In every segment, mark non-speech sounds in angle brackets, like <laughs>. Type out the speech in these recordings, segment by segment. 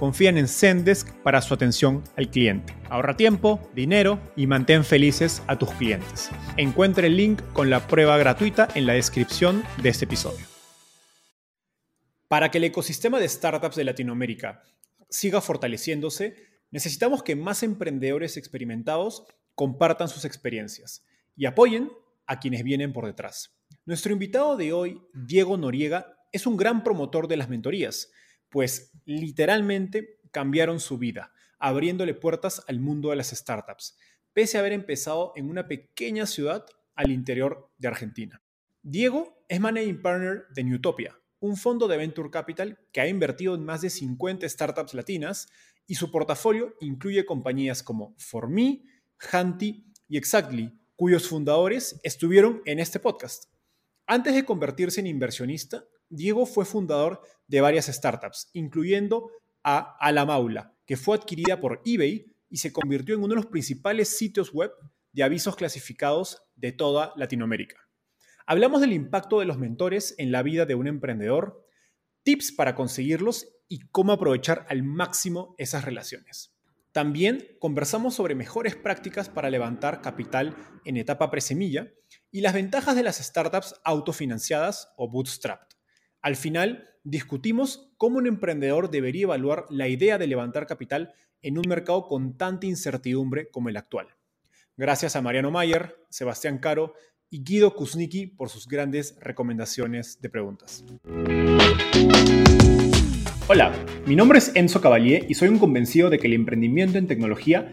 confían en Zendesk para su atención al cliente. Ahorra tiempo, dinero y mantén felices a tus clientes. Encuentre el link con la prueba gratuita en la descripción de este episodio. Para que el ecosistema de startups de Latinoamérica siga fortaleciéndose, necesitamos que más emprendedores experimentados compartan sus experiencias y apoyen a quienes vienen por detrás. Nuestro invitado de hoy, Diego Noriega, es un gran promotor de las mentorías pues literalmente cambiaron su vida, abriéndole puertas al mundo de las startups, pese a haber empezado en una pequeña ciudad al interior de Argentina. Diego es Managing Partner de Newtopia, un fondo de Venture Capital que ha invertido en más de 50 startups latinas y su portafolio incluye compañías como ForMe, Hanti y Exactly, cuyos fundadores estuvieron en este podcast. Antes de convertirse en inversionista, Diego fue fundador de varias startups, incluyendo a Alamaula, que fue adquirida por eBay y se convirtió en uno de los principales sitios web de avisos clasificados de toda Latinoamérica. Hablamos del impacto de los mentores en la vida de un emprendedor, tips para conseguirlos y cómo aprovechar al máximo esas relaciones. También conversamos sobre mejores prácticas para levantar capital en etapa presemilla y las ventajas de las startups autofinanciadas o bootstrapped. Al final, discutimos cómo un emprendedor debería evaluar la idea de levantar capital en un mercado con tanta incertidumbre como el actual. Gracias a Mariano Mayer, Sebastián Caro y Guido Kuznicki por sus grandes recomendaciones de preguntas. Hola, mi nombre es Enzo Cavalier y soy un convencido de que el emprendimiento en tecnología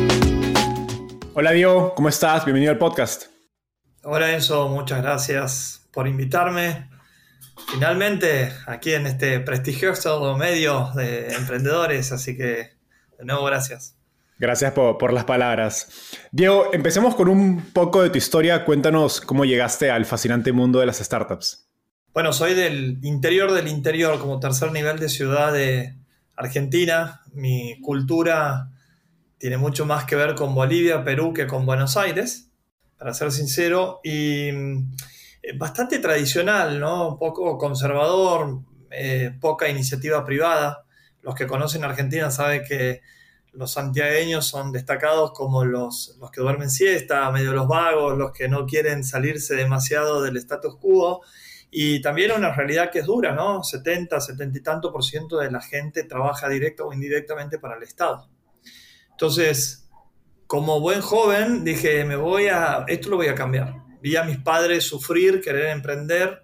Hola Diego, ¿cómo estás? Bienvenido al podcast. Hola Enzo, muchas gracias por invitarme. Finalmente, aquí en este prestigioso medio de emprendedores, así que de nuevo gracias. Gracias por, las palabras. Diego, empecemos con un poco de tu historia. Cuéntanos cómo llegaste al fascinante mundo de las startups. Bueno, soy del interior del interior, como tercer nivel de ciudad de Argentina. Mi cultura tiene mucho más que ver con Bolivia, Perú que con Buenos Aires para ser sincero, y mm, bastante tradicional, ¿no? Un poco conservador, eh, poca iniciativa privada. Los que conocen Argentina saben que los santiagueños son destacados como los, los que duermen siesta, medio los vagos, los que no quieren salirse demasiado del status quo. Y también una realidad que es dura, ¿no? 70, 70 y tanto por ciento de la gente trabaja directa o indirectamente para el Estado. Entonces, como buen joven dije, me voy a, esto lo voy a cambiar. Vi a mis padres sufrir, querer emprender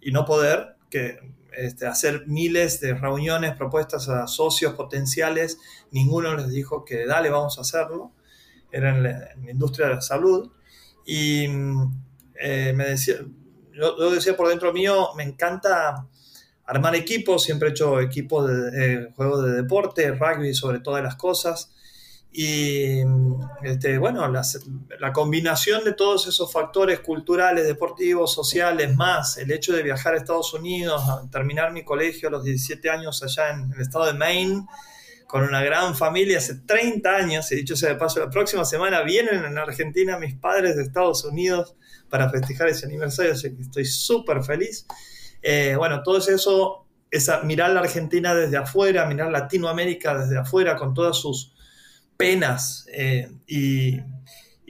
y no poder, que este, hacer miles de reuniones, propuestas a socios potenciales, ninguno les dijo que dale, vamos a hacerlo. Era en la, industria de la salud. Y eh, me decía, yo, decía por dentro mío, me encanta armar equipos, siempre he hecho equipos de, juegos de deporte, rugby sobre todas las cosas Y este, bueno, la combinación de todos esos factores culturales, deportivos, sociales, más el hecho de viajar a Estados Unidos, terminar mi colegio a los 17 años allá en el estado de Maine, con una gran familia hace 30 años, y dicho sea de paso, la próxima semana vienen en Argentina mis padres de Estados Unidos para festejar ese aniversario, así que estoy súper feliz. Eh, bueno, todo eso, esa, mirar la Argentina desde afuera, mirar Latinoamérica desde afuera, con todas sus penas eh, y,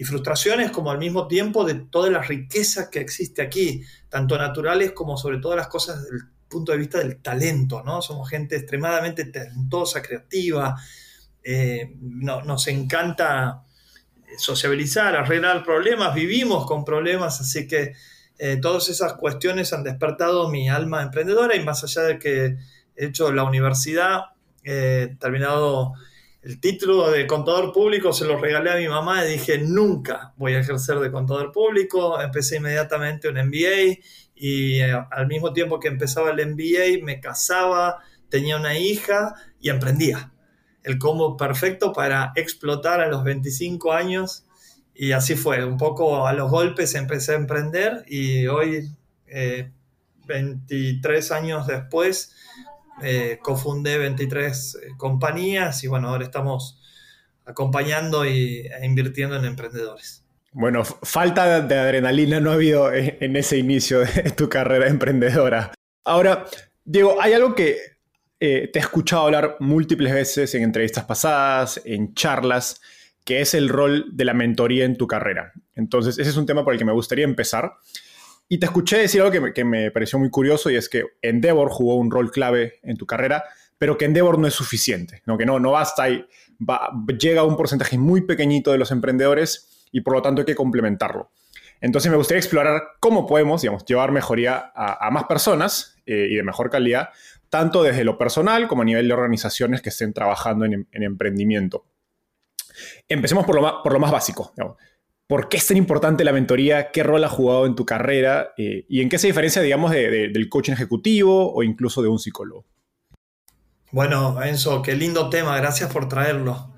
frustraciones, como al mismo tiempo de toda la riqueza que existe aquí, tanto naturales como sobre todo las cosas del punto de vista del talento, ¿no? Somos gente extremadamente talentosa, creativa, eh, nos encanta sociabilizar, arreglar problemas, vivimos con problemas, así que eh, todas esas cuestiones han despertado mi alma emprendedora y más allá de que he hecho la universidad, he terminado el título de contador público, se lo regalé a mi mamá y dije, nunca voy a ejercer de contador público, empecé inmediatamente un MBA y eh, al mismo tiempo que empezaba el MBA me casaba, tenía una hija y emprendía. El combo perfecto para explotar a los 25 años y así fue, un poco a los golpes empecé a emprender y hoy, 23 eh, años después, eh, cofundé 23 compañías y bueno, ahora estamos acompañando y, e invirtiendo en emprendedores. Bueno, falta de adrenalina no ha habido en ese inicio de <laughs> tu carrera emprendedora. Ahora, Diego, hay algo que eh, te he escuchado hablar múltiples veces en entrevistas pasadas, en charlas, que es el rol de la mentoría en tu carrera. Entonces, ese es un tema por el que me gustaría empezar. Y te escuché decir algo que me, pareció muy curioso y es que Endeavor jugó un rol clave en tu carrera, pero que Endeavor no es suficiente, ¿no? que no, no basta y llega a un porcentaje muy pequeñito de los emprendedores y por lo tanto hay que complementarlo. Entonces me gustaría explorar cómo podemos, digamos, llevar mejoría a, más personas eh, y de mejor calidad, tanto desde lo personal como a nivel de organizaciones que estén trabajando en, emprendimiento. Empecemos por lo más, por lo más básico. ¿Por qué es tan importante la mentoría? ¿Qué rol ha jugado en tu carrera? Eh, ¿Y en qué se diferencia, digamos, del coaching ejecutivo o incluso de un psicólogo? Bueno, Enzo, qué lindo tema. Gracias por traerlo.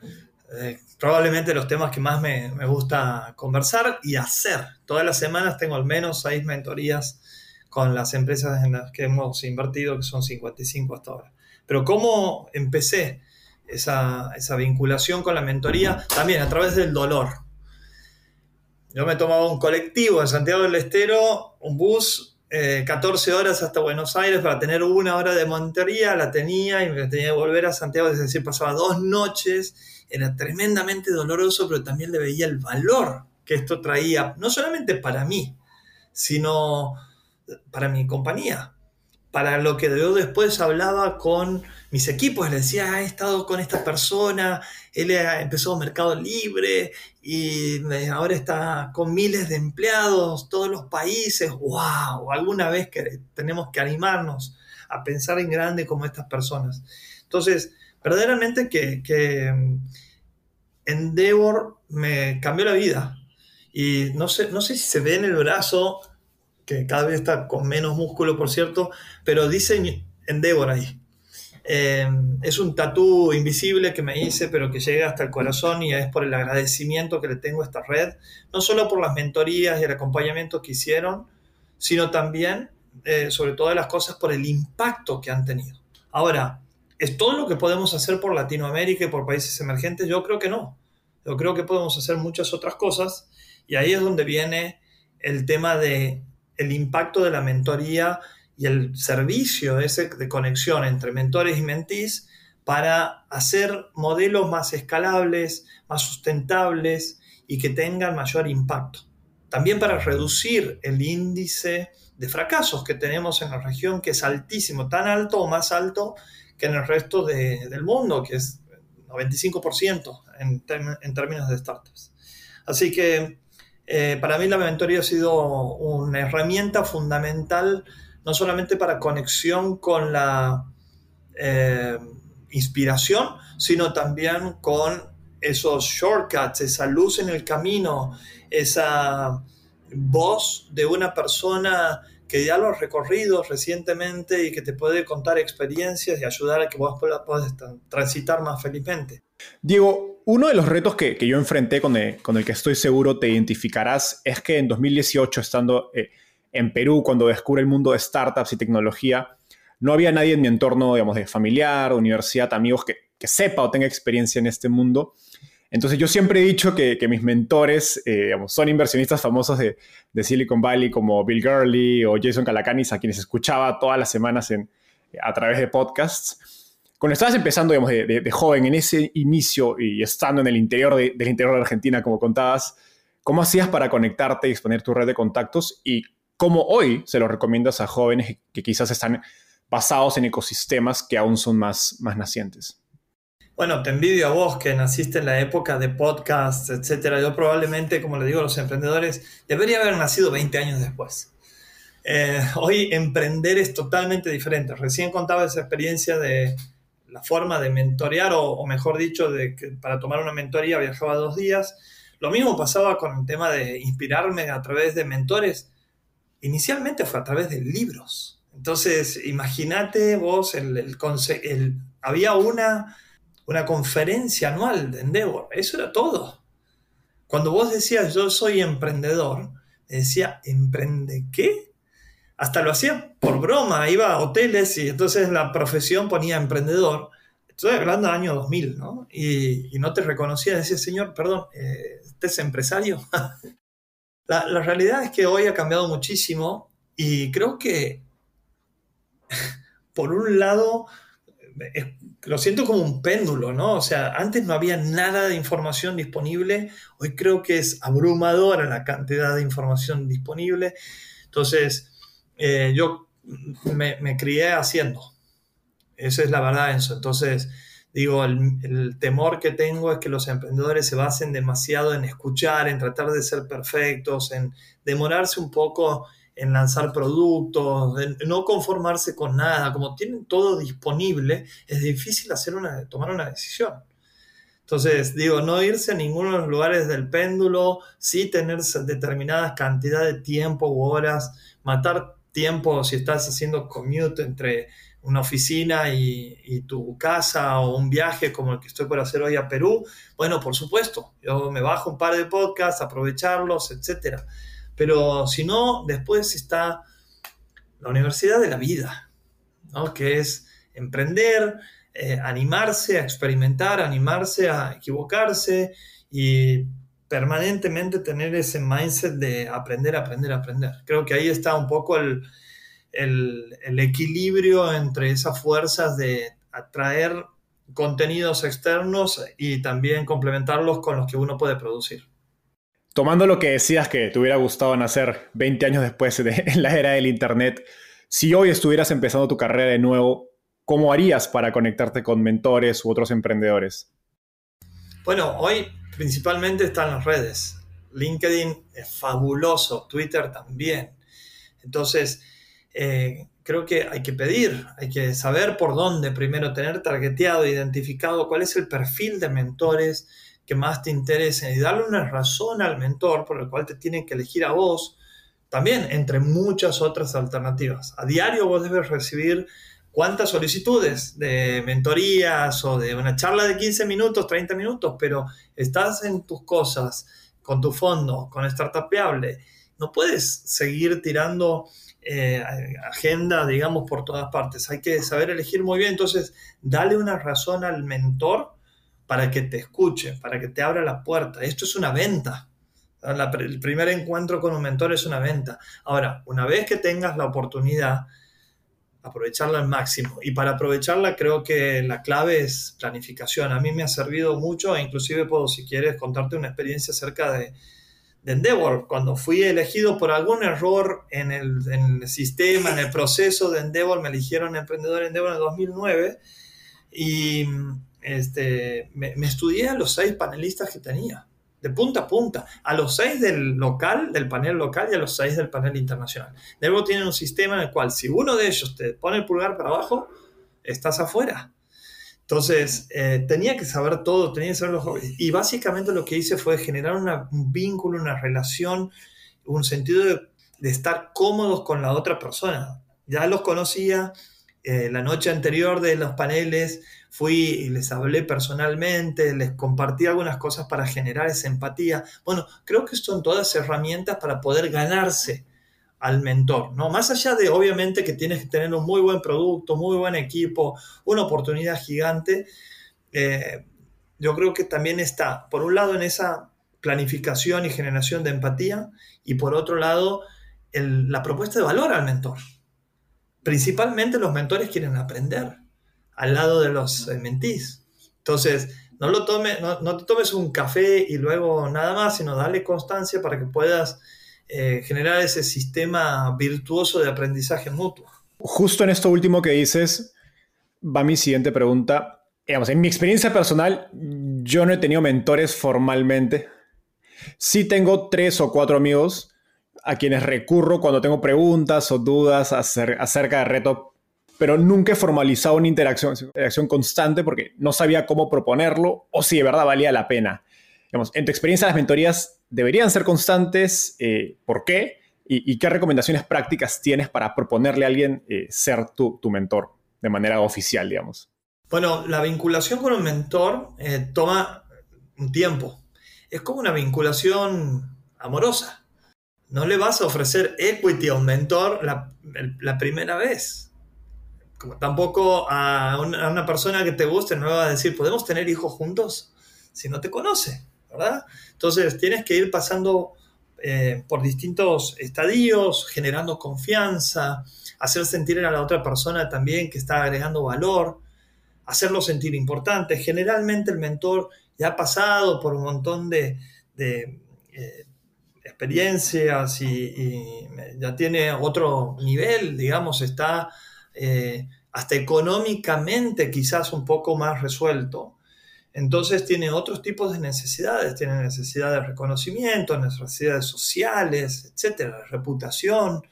Eh, probablemente los temas que más me, gusta conversar y hacer. Todas las semanas tengo al menos seis mentorías con las empresas en las que hemos invertido, que son 55 hasta ahora. Pero ¿cómo empecé esa, esa vinculación con la mentoría? También a través del dolor. Yo me tomaba un colectivo en Santiago del Estero, un bus 14 eh, horas hasta Buenos Aires para tener una hora de montería, la tenía y me tenía que volver a Santiago, es decir, pasaba dos noches, era tremendamente doloroso, pero también le veía el valor que esto traía, no solamente para mí, sino para mi compañía, para lo que yo después hablaba con mis equipos, le decía, he estado con esta persona, él empezó Mercado Libre y ahora está con miles de empleados, todos los países, wow, alguna vez que tenemos que animarnos a pensar en grande como estas personas. Entonces, verdaderamente que, que Endeavor me cambió la vida. Y no sé, no sé si se ve en el brazo, que cada vez está con menos músculo, por cierto, pero dice Endeavor ahí. Eh, es un tatú invisible que me hice, pero que llega hasta el corazón y es por el agradecimiento que le tengo a esta red, no solo por las mentorías y el acompañamiento que hicieron, sino también, eh, sobre todas las cosas, por el impacto que han tenido. Ahora, ¿es todo lo que podemos hacer por Latinoamérica y por países emergentes? Yo creo que no. Yo creo que podemos hacer muchas otras cosas y ahí es donde viene el tema de el impacto de la mentoría y el servicio ese de conexión entre mentores y mentís para hacer modelos más escalables, más sustentables y que tengan mayor impacto. También para reducir el índice de fracasos que tenemos en la región, que es altísimo, tan alto o más alto que en el resto del mundo, que es 95% en, en, términos de startups. Así que eh, para mí la mentoría ha sido una herramienta fundamental no solamente para conexión con la eh, inspiración, sino también con esos shortcuts, esa luz en el camino, esa voz de una persona que ya lo ha recorrido recientemente y que te puede contar experiencias y ayudar a que vos puedas transitar más felizmente. Diego, uno de los retos que, yo enfrenté con el, con el, que estoy seguro te identificarás es que en 2018, estando eh, en Perú, cuando descubre el mundo de startups y tecnología, no había nadie en mi entorno, digamos, de familiar, universidad, amigos, que, que sepa o tenga experiencia en este mundo. Entonces yo siempre he dicho que, que mis mentores eh, digamos, son inversionistas famosos de, de, Silicon Valley como Bill Gurley o Jason Calacanis, a quienes escuchaba todas las semanas en, a través de podcasts cuando estabas empezando, digamos, de, joven, en ese inicio y estando en el interior de, del interior de Argentina, como contabas, ¿cómo hacías para conectarte y exponer tu red de contactos? Y cómo hoy se lo recomiendas a jóvenes que quizás están basados en ecosistemas que aún son más, más nacientes. Bueno, te envidio a vos que naciste en la época de podcasts, etcétera. Yo probablemente, como le digo a los emprendedores, debería haber nacido 20 años después. Eh, hoy emprender es totalmente diferente. Recién contaba esa experiencia de, la forma de mentorear, o, mejor dicho, de que para tomar una mentoría viajaba dos días. Lo mismo pasaba con el tema de inspirarme a través de mentores. Inicialmente fue a través de libros. Entonces, imagínate vos, había una, una conferencia anual de Endeavor. Eso era todo. Cuando vos decías yo soy emprendedor, decía, ¿emprende qué? hasta lo hacía por broma, iba a hoteles y entonces la profesión ponía emprendedor. Estoy hablando del año 2000, ¿no? Y, no te reconocía, decía, señor, perdón, ¿usted es empresario? <laughs> la, realidad es que hoy ha cambiado muchísimo y creo que, <laughs> por un lado, lo siento como un péndulo, ¿no? O sea, antes no había nada de información disponible, hoy creo que es abrumadora la cantidad de información disponible. Entonces, eh, yo me, crié haciendo. Esa es la verdad, eso. Entonces, digo, el, temor que tengo es que los emprendedores se basen demasiado en escuchar, en tratar de ser perfectos, en demorarse un poco en lanzar productos, en no conformarse con nada. Como tienen todo disponible, es difícil hacer una, tomar una decisión. Entonces, digo, no irse a ninguno de los lugares del péndulo, sí tener determinada cantidad de tiempo u horas, matar tiempo, si estás haciendo commute entre una oficina y, tu casa o un viaje como el que estoy por hacer hoy a Perú, bueno, por supuesto, yo me bajo un par de podcasts, aprovecharlos, etc. Pero si no, después está la universidad de la vida, ¿no? que es emprender, eh, animarse a experimentar, animarse a equivocarse y permanentemente tener ese mindset de aprender, aprender, aprender. Creo que ahí está un poco el, equilibrio entre esas fuerzas de atraer contenidos externos y también complementarlos con los que uno puede producir. Tomando lo que decías que te hubiera gustado nacer 20 años después de la era del Internet, si hoy estuvieras empezando tu carrera de nuevo, ¿cómo harías para conectarte con mentores u otros emprendedores? Bueno, hoy principalmente está en las redes. LinkedIn es fabuloso, Twitter también. Entonces, eh, creo que hay que pedir, hay que saber por dónde primero tener targeteado, identificado cuál es el perfil de mentores que más te interesen y darle una razón al mentor por el cual te tienen que elegir a vos, también entre muchas otras alternativas. A diario vos debes recibir cuántas solicitudes de mentorías o de una charla de 15 minutos, 30 minutos, pero estás en tus cosas, con tu fondo, con Startupeable, no puedes seguir tirando eh, agenda, digamos, por todas partes. Hay que saber elegir muy bien. Entonces, dale una razón al mentor para que te escuche, para que te abra la puerta. Esto es una venta. el primer encuentro con un mentor es una venta. Ahora, una vez que tengas la oportunidad, aprovecharla al máximo. Y para aprovecharla creo que la clave es planificación. A mí me ha servido mucho e inclusive puedo, si quieres, contarte una experiencia acerca de, de Endeavor. Cuando fui elegido por algún error en el, sistema, en el proceso de Endeavor, me eligieron emprendedor Endeavor en 2009 y este, me, me estudié a los seis panelistas que tenía de punta a punta, a los seis del local, del panel local y a los seis del panel internacional. Luego tienen un sistema en el cual si uno de ellos te pone el pulgar para abajo, estás afuera. Entonces, eh, tenía que saber todo, tenía que saber los. Y básicamente lo que hice fue generar un vínculo, una relación, un sentido de, de estar cómodos con la otra persona. Ya los conocía, eh, la noche anterior de los paneles fui y les hablé personalmente, les compartí algunas cosas para generar esa empatía. Bueno, creo que son todas herramientas para poder ganarse al mentor, ¿no? Más allá de, obviamente, que tienes que tener un muy buen producto, muy buen equipo, una oportunidad gigante, eh, yo creo que también está, por un lado, en esa planificación y generación de empatía, y por otro lado, la propuesta de valor al mentor. Principalmente los mentores quieren aprender al lado de los eh, mentís. Entonces, no, lo tome, no, te tomes un café y luego nada más, sino dale constancia para que puedas eh, generar ese sistema virtuoso de aprendizaje mutuo. Justo en esto último que dices, va mi siguiente pregunta. Digamos, en mi experiencia personal, yo no he tenido mentores formalmente. Sí tengo tres o cuatro amigos a quienes recurro cuando tengo preguntas o dudas acerca de reto, pero nunca he formalizado una interacción, constante porque no sabía cómo proponerlo o si de verdad valía la pena. en tu experiencia, las mentorías deberían ser constantes. Eh, ¿Por qué? Y, qué recomendaciones prácticas tienes para proponerle a alguien eh, ser tu, mentor de manera oficial, digamos? Bueno, la vinculación con un mentor eh, toma un tiempo. Es como una vinculación amorosa no le vas a ofrecer equity a un mentor la, primera vez. Como tampoco a una, persona que te guste no le va a decir, ¿podemos tener hijos juntos? Si no te conoce, Entonces tienes que ir pasando eh, por distintos estadios, generando confianza, hacer sentir a la otra persona también que está agregando valor, hacerlo sentir importante. Generalmente el mentor ya ha pasado por un montón de, eh, experiencias y, ya tiene otro nivel, digamos, está eh, hasta económicamente quizás un poco más resuelto. Entonces tiene otros tipos de necesidades, tiene necesidades de reconocimiento, necesidades sociales, etcétera, reputación,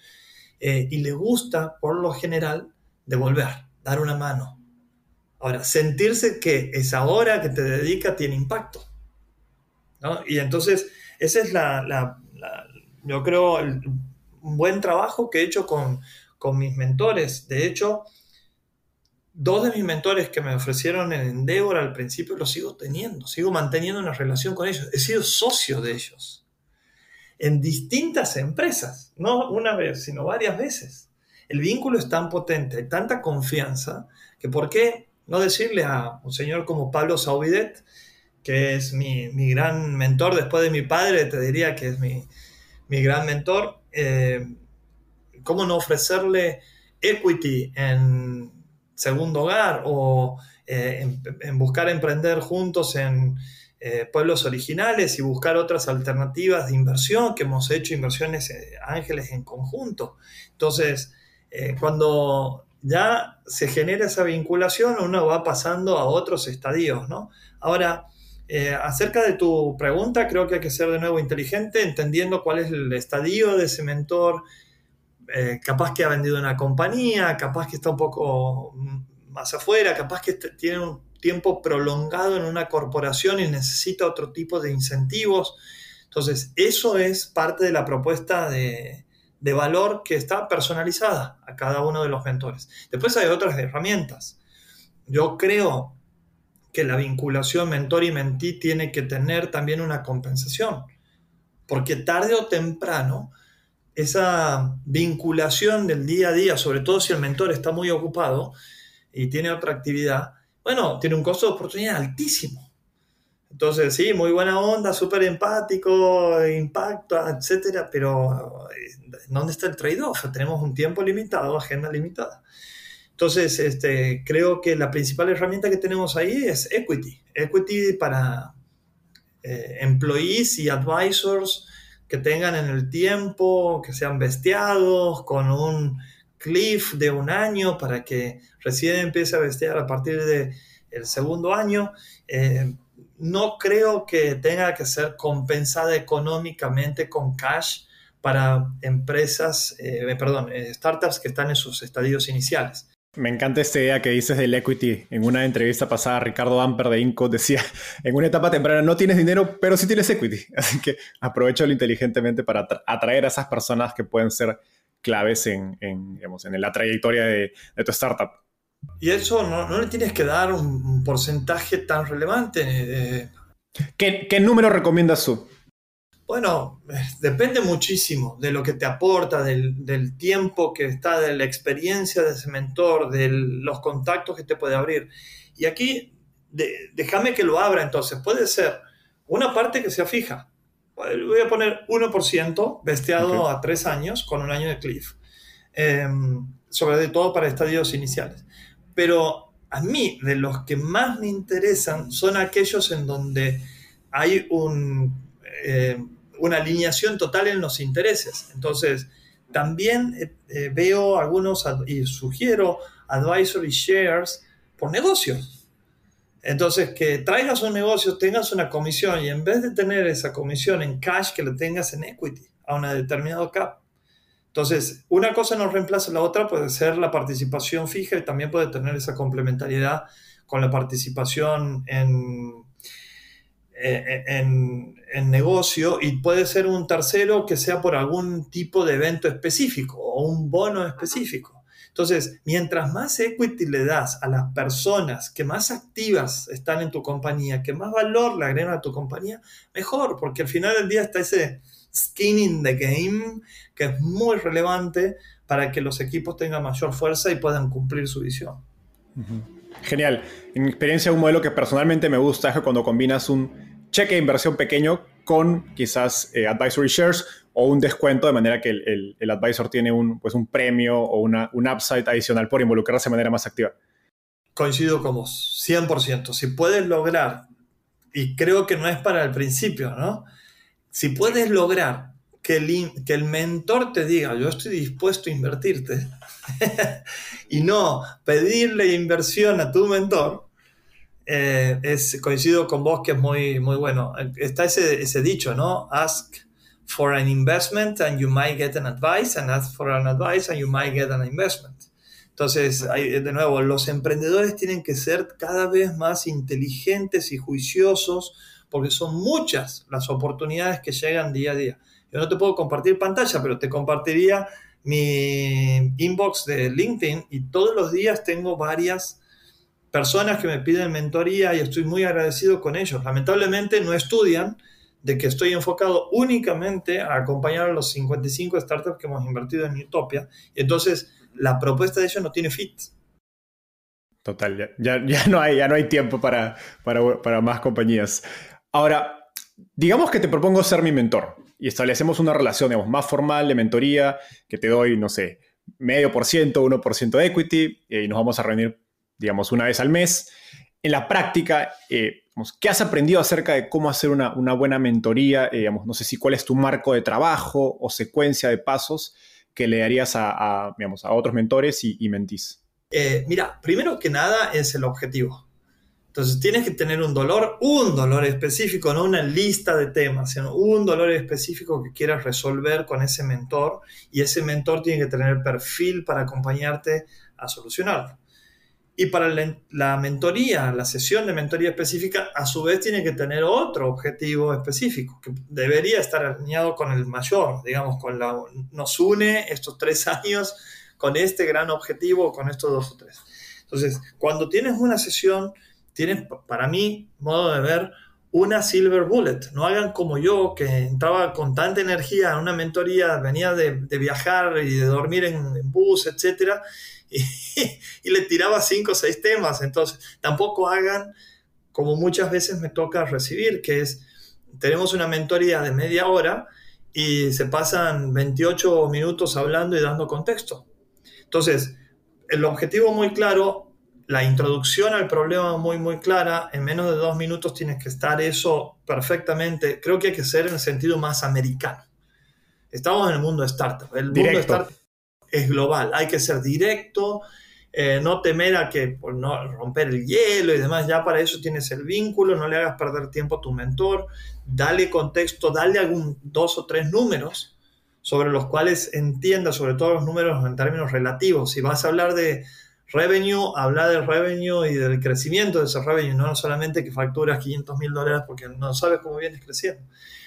eh, y le gusta, por lo general, devolver, dar una mano. Ahora, sentirse que esa hora que te dedica tiene impacto. Y entonces, esa es la, yo creo, un buen trabajo que he hecho con, mis mentores. De hecho, dos de mis mentores que me ofrecieron en Endeavor al principio los sigo teniendo, sigo manteniendo una relación con ellos. He sido socio de ellos en distintas empresas, no una vez, sino varias veces. El vínculo es tan potente, hay tanta confianza, que por qué no decirle a un señor como Pablo Saubidet, que es mi, gran mentor después de mi padre, te diría que es mi, mi gran mentor, eh, ¿cómo no ofrecerle equity en segundo hogar o eh, en, buscar emprender juntos en eh, pueblos originales y buscar otras alternativas de inversión, que hemos hecho inversiones ángeles en conjunto? Entonces, cuando ya se genera esa vinculación, uno va pasando a otros estadios, ¿no? Ahora, eh, acerca de tu pregunta, creo que hay que ser de nuevo inteligente, entendiendo cuál es el estadio de ese mentor, eh, capaz que ha vendido una compañía, capaz que está un poco más afuera, capaz que tiene un tiempo prolongado en una corporación y necesita otro tipo de incentivos. Entonces, eso es parte de la propuesta de, de valor que está personalizada a cada uno de los mentores. Después hay otras herramientas. Yo creo que la vinculación mentor y mentí tiene que tener también una compensación, porque tarde o temprano esa vinculación del día a día, sobre todo si el mentor está muy ocupado y tiene otra actividad, bueno, tiene un costo de oportunidad altísimo. Entonces, sí, muy buena onda, súper empático, impacto, etcétera, pero eh, ¿dónde está el trade-off? Tenemos un tiempo limitado, agenda limitada. Entonces, este, creo que la principal herramienta que tenemos ahí es equity. Equity para eh, employees y advisors que tengan en el tiempo, que sean bestiados, con un cliff de un año para que recién empiece a bestear a partir del segundo año. Eh, no creo que tenga que ser compensada económicamente con cash para empresas, eh, perdón, startups que están en sus estadios iniciales. Me encanta esta idea que dices del equity. En una entrevista pasada, Ricardo Amper de Inco decía, <laughs> en una etapa temprana no tienes dinero, pero sí tienes equity. <laughs> Así que aprovechalo inteligentemente para atraer a esas personas que pueden ser claves en, en, en la trayectoria de, tu startup. Y eso no, le tienes que dar un, porcentaje tan relevante. Eh. ¿Qué, ¿Qué, número recomiendas tú? Bueno, depende muchísimo de lo que te aporta, del, tiempo que está, de la experiencia de ese mentor, de los contactos que te puede abrir. Y aquí, déjame que lo abra entonces. Puede ser una parte que sea fija. Voy a poner 1% besteado a tres años con un año de cliff. Em, sobre todo para estadios iniciales. Pero a mí, de los que más me interesan, son aquellos en donde hay un... Eh, una alineación total en los intereses. Entonces, también eh, eh, veo algunos y sugiero advisory shares por negocios. Entonces, que traigas un negocio, tengas una comisión y en vez de tener esa comisión en cash, que la tengas en equity a una determinado cap. Entonces, una cosa no reemplaza la otra, puede ser la participación fija y también puede tener esa complementariedad con la participación en eh, en, negocio y puede ser un tercero que sea por algún tipo de evento específico o un bono específico. Entonces, mientras más equity le das a las personas que más activas están en tu compañía, que más valor le agregan a tu compañía, mejor, porque al final del día está ese skin in the game que es muy relevante para que los equipos tengan mayor fuerza y puedan cumplir su visión. Genial. En mi experiencia, un modelo que personalmente me gusta es que cuando combinas un cheque de inversión pequeño con quizás eh, advisory shares o un descuento de manera que el, advisor tiene un, pues un premio o una, un upside adicional por involucrarse de manera más activa. Coincido con vos, 100%. Si puedes lograr, y creo que no es para el principio, ¿no? Si puedes lograr que el, que el mentor te diga, yo estoy dispuesto a invertirte, <laughs> y no pedirle inversión a tu mentor, eh, es, coincido con vos que es muy, muy bueno. Está ese, ese dicho, ¿no? Ask for an investment and you might get an advice, and ask for an advice and you might get an investment. Entonces, de nuevo, los emprendedores tienen que ser cada vez más inteligentes y juiciosos porque son muchas las oportunidades que llegan día a día. Yo no te puedo compartir pantalla, pero te compartiría mi inbox de LinkedIn y todos los días tengo varias personas que me piden mentoría y estoy muy agradecido con ellos. Lamentablemente no estudian de que estoy enfocado únicamente a acompañar a los 55 startups que hemos invertido en Utopia. Entonces la propuesta de ellos no tiene fit. Total, ya, ya, no, hay, ya no hay tiempo para, para, para más compañías. Ahora, digamos que te propongo ser mi mentor y establecemos una relación digamos, más formal de mentoría, que te doy, no sé, medio por ciento, uno por ciento de equity y nos vamos a reunir digamos, una vez al mes. En la práctica, eh, ¿qué has aprendido acerca de cómo hacer una, buena mentoría? Eh, digamos, no sé si cuál es tu marco de trabajo o secuencia de pasos que le darías a, digamos, a otros mentores y, mentís. Eh, mira, primero que nada es el objetivo. Entonces tienes que tener un dolor, un dolor específico, no una lista de temas, sino un dolor específico que quieras resolver con ese mentor y ese mentor tiene que tener perfil para acompañarte a solucionarlo. Y para la mentoría, la sesión de mentoría específica, a su vez tiene que tener otro objetivo específico, que debería estar alineado con el mayor, digamos, con la, nos une estos tres años con este gran objetivo, con estos dos o tres. Entonces, cuando tienes una sesión, tienes, para mí, modo de ver, una silver bullet. No hagan como yo, que entraba con tanta energía en una mentoría, venía de, viajar y de dormir en, en bus, etcétera, <laughs> y, le tiraba cinco o seis temas. Entonces, tampoco hagan como muchas veces me toca recibir, que es, tenemos una mentoría de media hora y se pasan 28 minutos hablando y dando contexto. Entonces, el objetivo muy claro, la introducción al problema muy, muy clara, en menos de dos minutos tienes que estar eso perfectamente. Creo que hay que ser en el sentido más americano. Estamos en el mundo startup. El mundo startup es global. Hay que ser directo, eh, no temer a que por no romper el hielo y demás. Ya para eso tienes el vínculo, no le hagas perder tiempo a tu mentor, dale contexto, dale algún dos o tres números sobre los cuales entienda, sobre todo los números en términos relativos. Si vas a hablar de revenue, habla del revenue y del crecimiento de ese revenue, no solamente que facturas 500 mil dólares porque no sabes cómo vienes creciendo.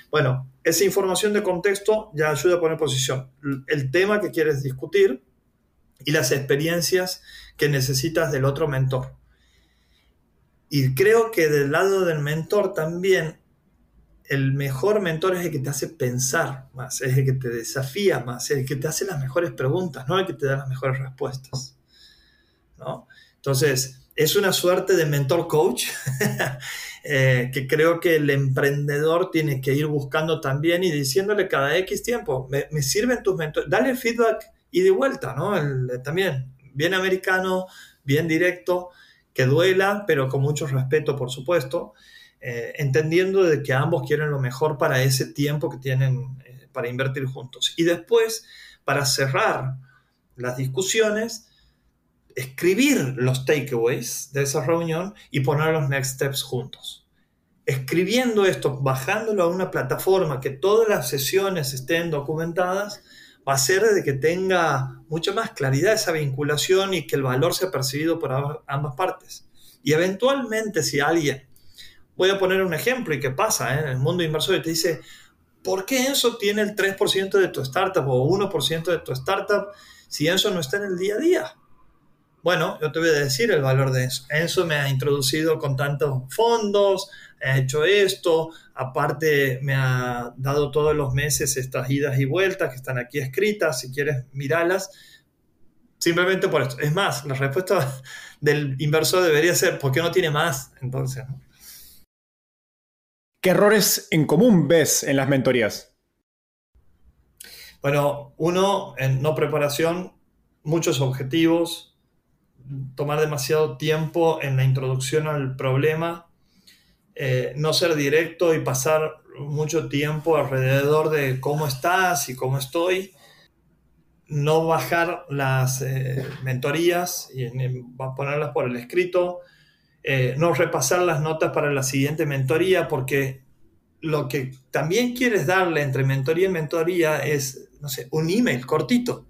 Bueno, esa información de contexto ya ayuda a poner posición. El tema que quieres discutir y las experiencias que necesitas del otro mentor. Y creo que del lado del mentor también, el mejor mentor es el que te hace pensar más, es el que te desafía más, es el que te hace las mejores preguntas, no el que te da las mejores respuestas. Entonces, es una suerte de mentor coach <laughs> eh, que creo que el emprendedor tiene que ir buscando también y diciéndole cada X tiempo, me, sirven tus mentores, dale feedback y de vuelta, ¿no? también, bien americano, bien directo, que duela, pero con mucho respeto, por supuesto, eh, entendiendo de que ambos quieren lo mejor para ese tiempo que tienen eh, para invertir juntos. Y después, para cerrar las discusiones, escribir los takeaways de esa reunión y poner los next steps juntos. Escribiendo esto, bajándolo a una plataforma que todas las sesiones estén documentadas, va a ser de que tenga mucha más claridad esa vinculación y que el valor sea percibido por ambas partes. Y eventualmente si alguien, voy a poner un ejemplo y qué pasa ¿eh? en el mundo inversor, te dice, ¿por qué Enzo tiene el 3% de tu startup o 1% de tu startup si Enzo no está en el día a día? Bueno, yo te voy a decir el valor de Enzo. Enzo me ha introducido con tantos fondos, ha hecho esto, aparte me ha dado todos los meses estas idas y vueltas que están aquí escritas, si quieres mirarlas, simplemente por esto. Es más, la respuesta <laughs> del inversor debería ser, ¿por qué no tiene más? Entonces, ¿qué errores en común ves en las mentorías? Bueno, uno, en no preparación, muchos objetivos, tomar demasiado tiempo en la introducción al problema eh, no ser directo y pasar mucho tiempo alrededor de cómo estás y cómo estoy, no bajar las eh, mentorías y ponerlas por el escrito, eh, no repasar las notas para la siguiente mentoría, porque lo que también quieres darle entre mentoría y mentoría es, no sé, un email cortito.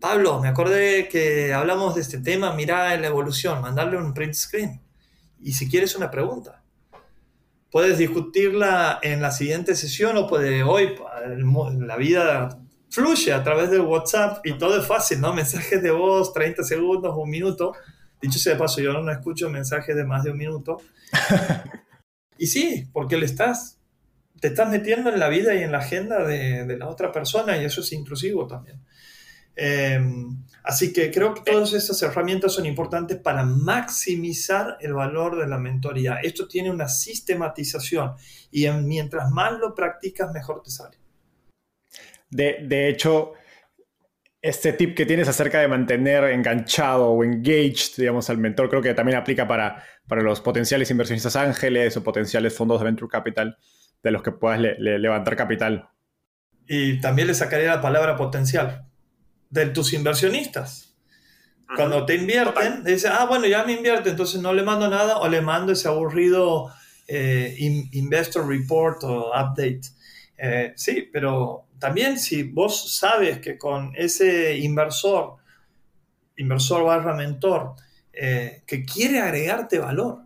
Pablo, me acordé que hablamos de este tema, mira la evolución, mandarle un print screen. Y si quieres una pregunta puedes discutirla en la siguiente sesión o puede hoy, la vida fluye a través de WhatsApp y todo es fácil, ¿no? Mensajes de voz, 30 segundos, un minuto. Dicho sea de paso, yo no escucho mensajes de más de un minuto. <laughs> y sí, porque le estás, te estás metiendo en la vida y en la agenda de, de la otra persona y eso es intrusivo también. Em, así que creo que todas esas herramientas son importantes para maximizar el valor de la mentoría. Esto tiene una sistematización y mientras más lo practicas, mejor te sale. De, hecho, este tip que tienes acerca de mantener enganchado o engaged, digamos, al mentor, creo que también aplica para, para los potenciales inversionistas ángeles o potenciales fondos de venture capital de los que puedas levantar capital. Y también le sacaría la palabra potencial, de tus inversionistas. Cuando te invierten, dicen, ah, bueno, ya me invierte, entonces no le mando nada o le mando ese aburrido eh, investor report o update. Eh, sí, pero también si vos sabes que con ese inversor, inversor barra mentor, eh, que quiere agregarte valor,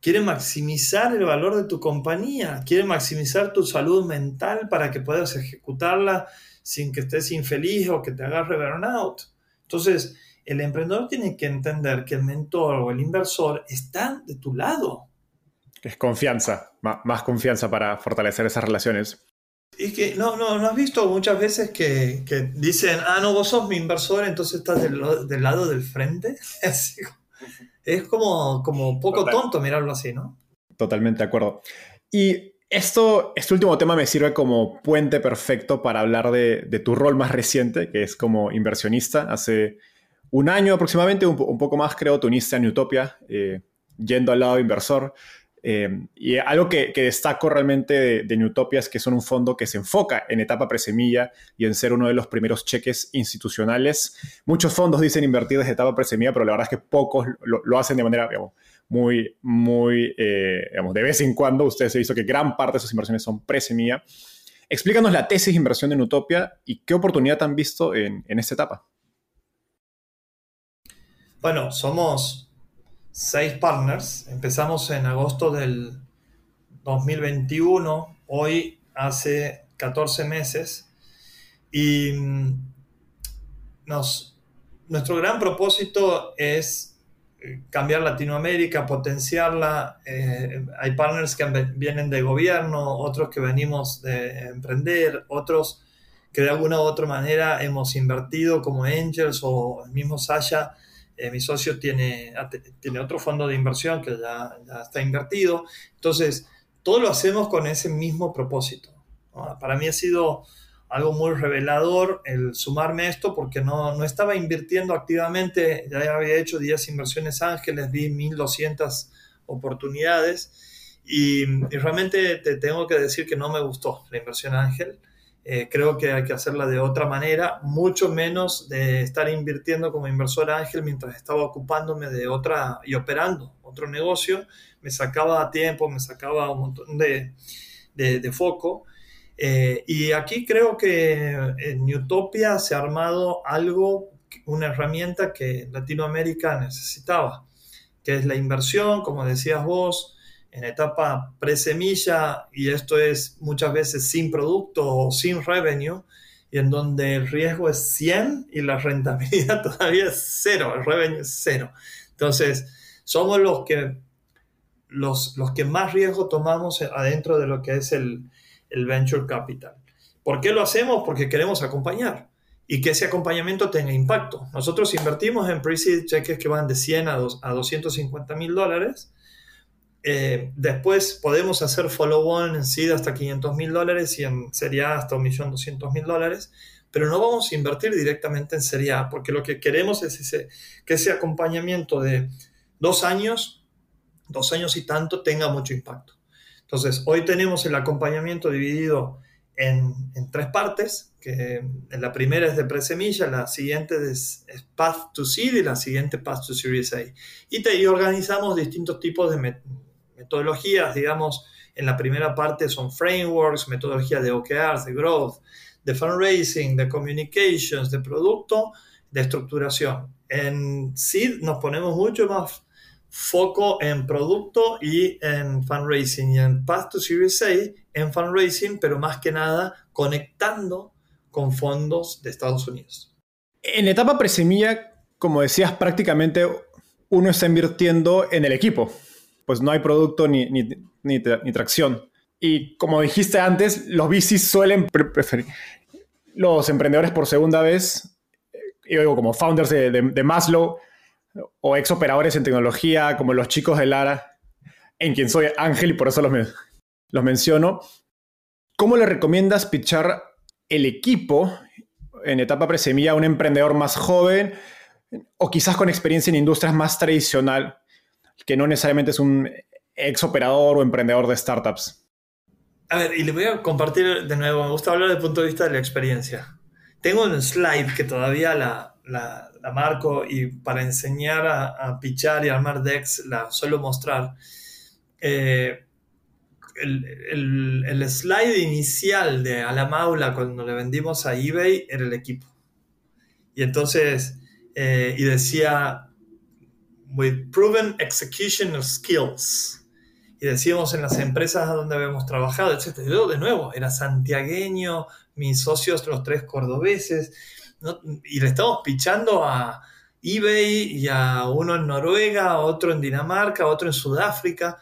quiere maximizar el valor de tu compañía, quiere maximizar tu salud mental para que puedas ejecutarla sin que estés infeliz o que te agarre burnout. Entonces, el emprendedor tiene que entender que el mentor o el inversor están de tu lado. Es confianza, más confianza para fortalecer esas relaciones. Y que no, no, no has visto muchas veces que, dicen, ah, no, vos sos mi inversor, entonces estás del, lado del frente. <laughs> es como, como poco tonto mirarlo así, ¿no? Totalmente de acuerdo. Y esto, este último tema me sirve como puente perfecto para hablar de, tu rol más reciente, que es como inversionista. Hace un año aproximadamente, un, poco más creo, te uniste a Newtopia, eh, yendo al lado inversor. Eh, y algo que, destaco realmente de, de, Newtopia es que son un fondo que se enfoca en etapa presemilla y en ser uno de los primeros cheques institucionales. Muchos fondos dicen invertir desde etapa presemilla, pero la verdad es que pocos lo, hacen de manera, muy, muy, eh, digamos, de vez en cuando ustedes se visto que gran parte de sus inversiones son pre-semilla. Explícanos la tesis de inversión de Nutopia y qué oportunidad han visto en, en esta etapa. Bueno, somos seis partners. Empezamos en agosto del 2021. hoy hace 14 meses y mm, nos, nuestro gran propósito es cambiar Latinoamérica, potenciarla. Eh, hay partners que vienen de gobierno, otros que venimos de emprender, otros que de alguna u otra manera hemos invertido como Angels o el mismo Sasha, eh, mi socio tiene, tiene otro fondo de inversión que ya, ya, está invertido. Entonces, todo lo hacemos con ese mismo propósito. Para mí ha sido algo muy revelador el sumarme a esto porque no, no estaba invirtiendo activamente, ya había hecho 10 inversiones ángeles, vi 1200 oportunidades y, y, realmente te tengo que decir que no me gustó la inversión ángel. Eh, creo que hay que hacerla de otra manera, mucho menos de estar invirtiendo como inversor ángel mientras estaba ocupándome de otra y operando otro negocio, me sacaba tiempo, me sacaba un montón de, de, de foco eh, y aquí creo que en Utopia se ha armado algo, una herramienta que Latinoamérica necesitaba, que es la inversión, como decías vos, en etapa pre-semilla, y esto es muchas veces sin producto o sin revenue, y en donde el riesgo es 100 y la rentabilidad <laughs> todavía es cero, el revenue es cero. Entonces, somos los que, los, los que más riesgo tomamos adentro de lo que es el, el venture capital. ¿Por qué lo hacemos? Porque queremos acompañar y que ese acompañamiento tenga impacto. Nosotros invertimos en pre-seed cheques que van de 100 a, 250 mil dólares. Eh, después podemos hacer follow-on en seed hasta 500 mil dólares y en serie A hasta 1.200.000 dólares, pero no vamos a invertir directamente en serie A porque lo que queremos es ese, que ese acompañamiento de dos años, dos años y tanto tenga mucho impacto. Entonces, hoy tenemos el acompañamiento dividido en, tres partes, que la primera es de presemilla, la siguiente es, Path to Seed y la siguiente Path to Series A. Y, te, organizamos distintos tipos de metodologías, digamos, en la primera parte son frameworks, metodologías de OKRs, de growth, de fundraising, de communications, de producto, de estructuración. En Seed nos ponemos mucho más foco en producto y en fundraising y en Path to Series A en fundraising, pero más que nada conectando con fondos de Estados Unidos. En etapa presemilla, como decías, prácticamente uno está invirtiendo en el equipo, pues no hay producto ni, ni, tracción. Y como dijiste antes, los VCs suelen preferir los emprendedores por segunda vez, yo digo como founders de, de Maslow, o ex operadores en tecnología, como los chicos de Lara, en quien soy Ángel y por eso los, los menciono. ¿Cómo le recomiendas pitchar el equipo en etapa presemilla a un emprendedor más joven o quizás con experiencia en industrias más tradicional, que no necesariamente es un ex operador o emprendedor de startups? A ver, y le voy a compartir de nuevo, me gusta hablar desde el punto de vista de la experiencia. Tengo un slide que todavía la, la, marco y para enseñar a, a, pichar y armar decks la suelo mostrar. Eh, el, el, slide inicial de Alamaula cuando le vendimos a eBay era el equipo. Y entonces, eh, y decía, with proven execution skills. Y decíamos en las empresas donde habíamos trabajado, etc. de nuevo, era santiagueño, mis socios, los tres cordobeses y le estamos pichando a eBay y a uno en Noruega, otro en Dinamarca, otro en Sudáfrica.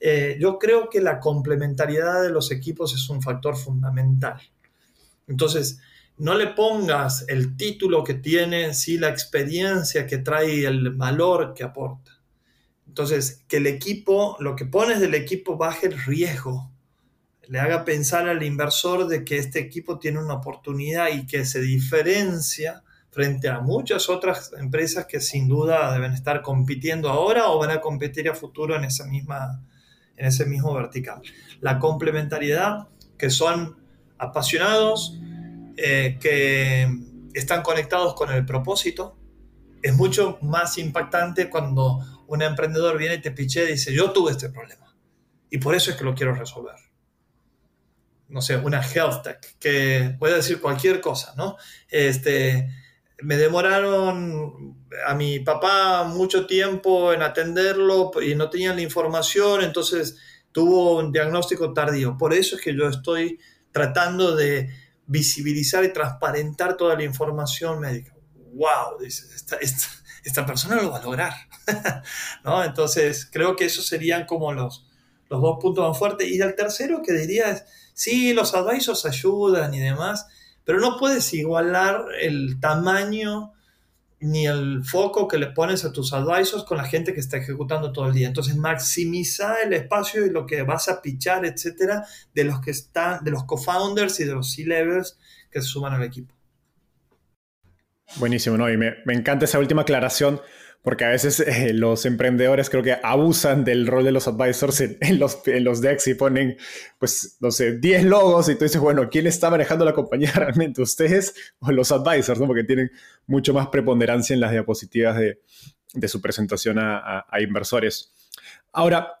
Eh, yo creo que la complementariedad de los equipos es un factor fundamental. Entonces, no le pongas el título que tiene, sí la experiencia que trae el valor que aporta. Entonces, que el equipo, lo que pones del equipo baje el riesgo le haga pensar al inversor de que este equipo tiene una oportunidad y que se diferencia frente a muchas otras empresas que sin duda deben estar compitiendo ahora o van a competir a futuro en, esa misma, en ese mismo vertical. La complementariedad, que son apasionados, eh, que están conectados con el propósito, es mucho más impactante cuando un emprendedor viene y te piche y dice, yo tuve este problema y por eso es que lo quiero resolver no sé, una health tech, que puede decir cualquier cosa, ¿no? Este, me demoraron a mi papá mucho tiempo en atenderlo y no tenían la información, entonces tuvo un diagnóstico tardío. Por eso es que yo estoy tratando de visibilizar y transparentar toda la información médica. ¡Wow! Dice, esta, persona lo va a lograr. <laughs> ¿No? Entonces, creo que esos serían como los, los dos puntos más fuertes. Y el tercero que diría es, sí, los advisors ayudan y demás, pero no puedes igualar el tamaño ni el foco que le pones a tus advisors con la gente que está ejecutando todo el día. Entonces, maximiza el espacio y lo que vas a pichar, etcétera, de los que están, de los co-founders y de los C-levels que se suman al equipo. Buenísimo, ¿no? Y me, me encanta esa última aclaración porque a veces eh, los emprendedores creo que abusan del rol de los advisors en, los, en los decks y ponen, pues, no sé, 10 logos y tú dices, bueno, ¿quién está manejando la compañía <laughs> realmente? ¿Ustedes o los advisors? ¿no? Porque tienen mucho más preponderancia en las diapositivas de, de su presentación a, a, inversores. Ahora,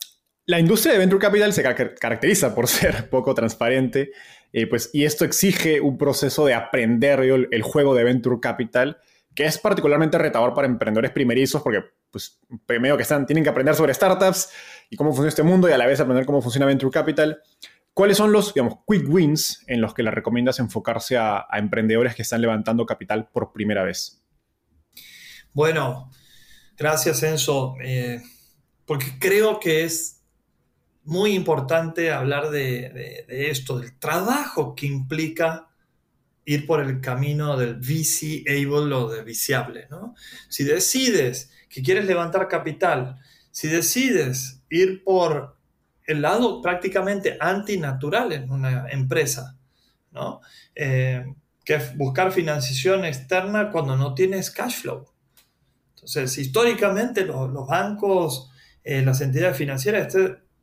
la industria de Venture Capital se caracteriza por <laughs> ser poco transparente, eh, pues, y esto exige un proceso de aprender el, el juego de Venture Capital que es particularmente retador para emprendedores primerizos porque, pues, primero que están, tienen que aprender sobre startups y cómo funciona este mundo y a la vez aprender cómo funciona Venture Capital. ¿Cuáles son los, digamos, quick wins en los que le recomiendas enfocarse a, emprendedores que están levantando capital por primera vez? Bueno, gracias Enzo, eh, porque creo que es muy importante hablar de, de, esto, del trabajo que implica ir por el camino del VC-able o de viciable. ¿no? Si decides que quieres levantar capital, si decides ir por el lado prácticamente antinatural en una empresa, ¿no? Eh, que es buscar financiación externa cuando no tienes cash flow. Entonces, históricamente los, bancos, eh, las entidades financieras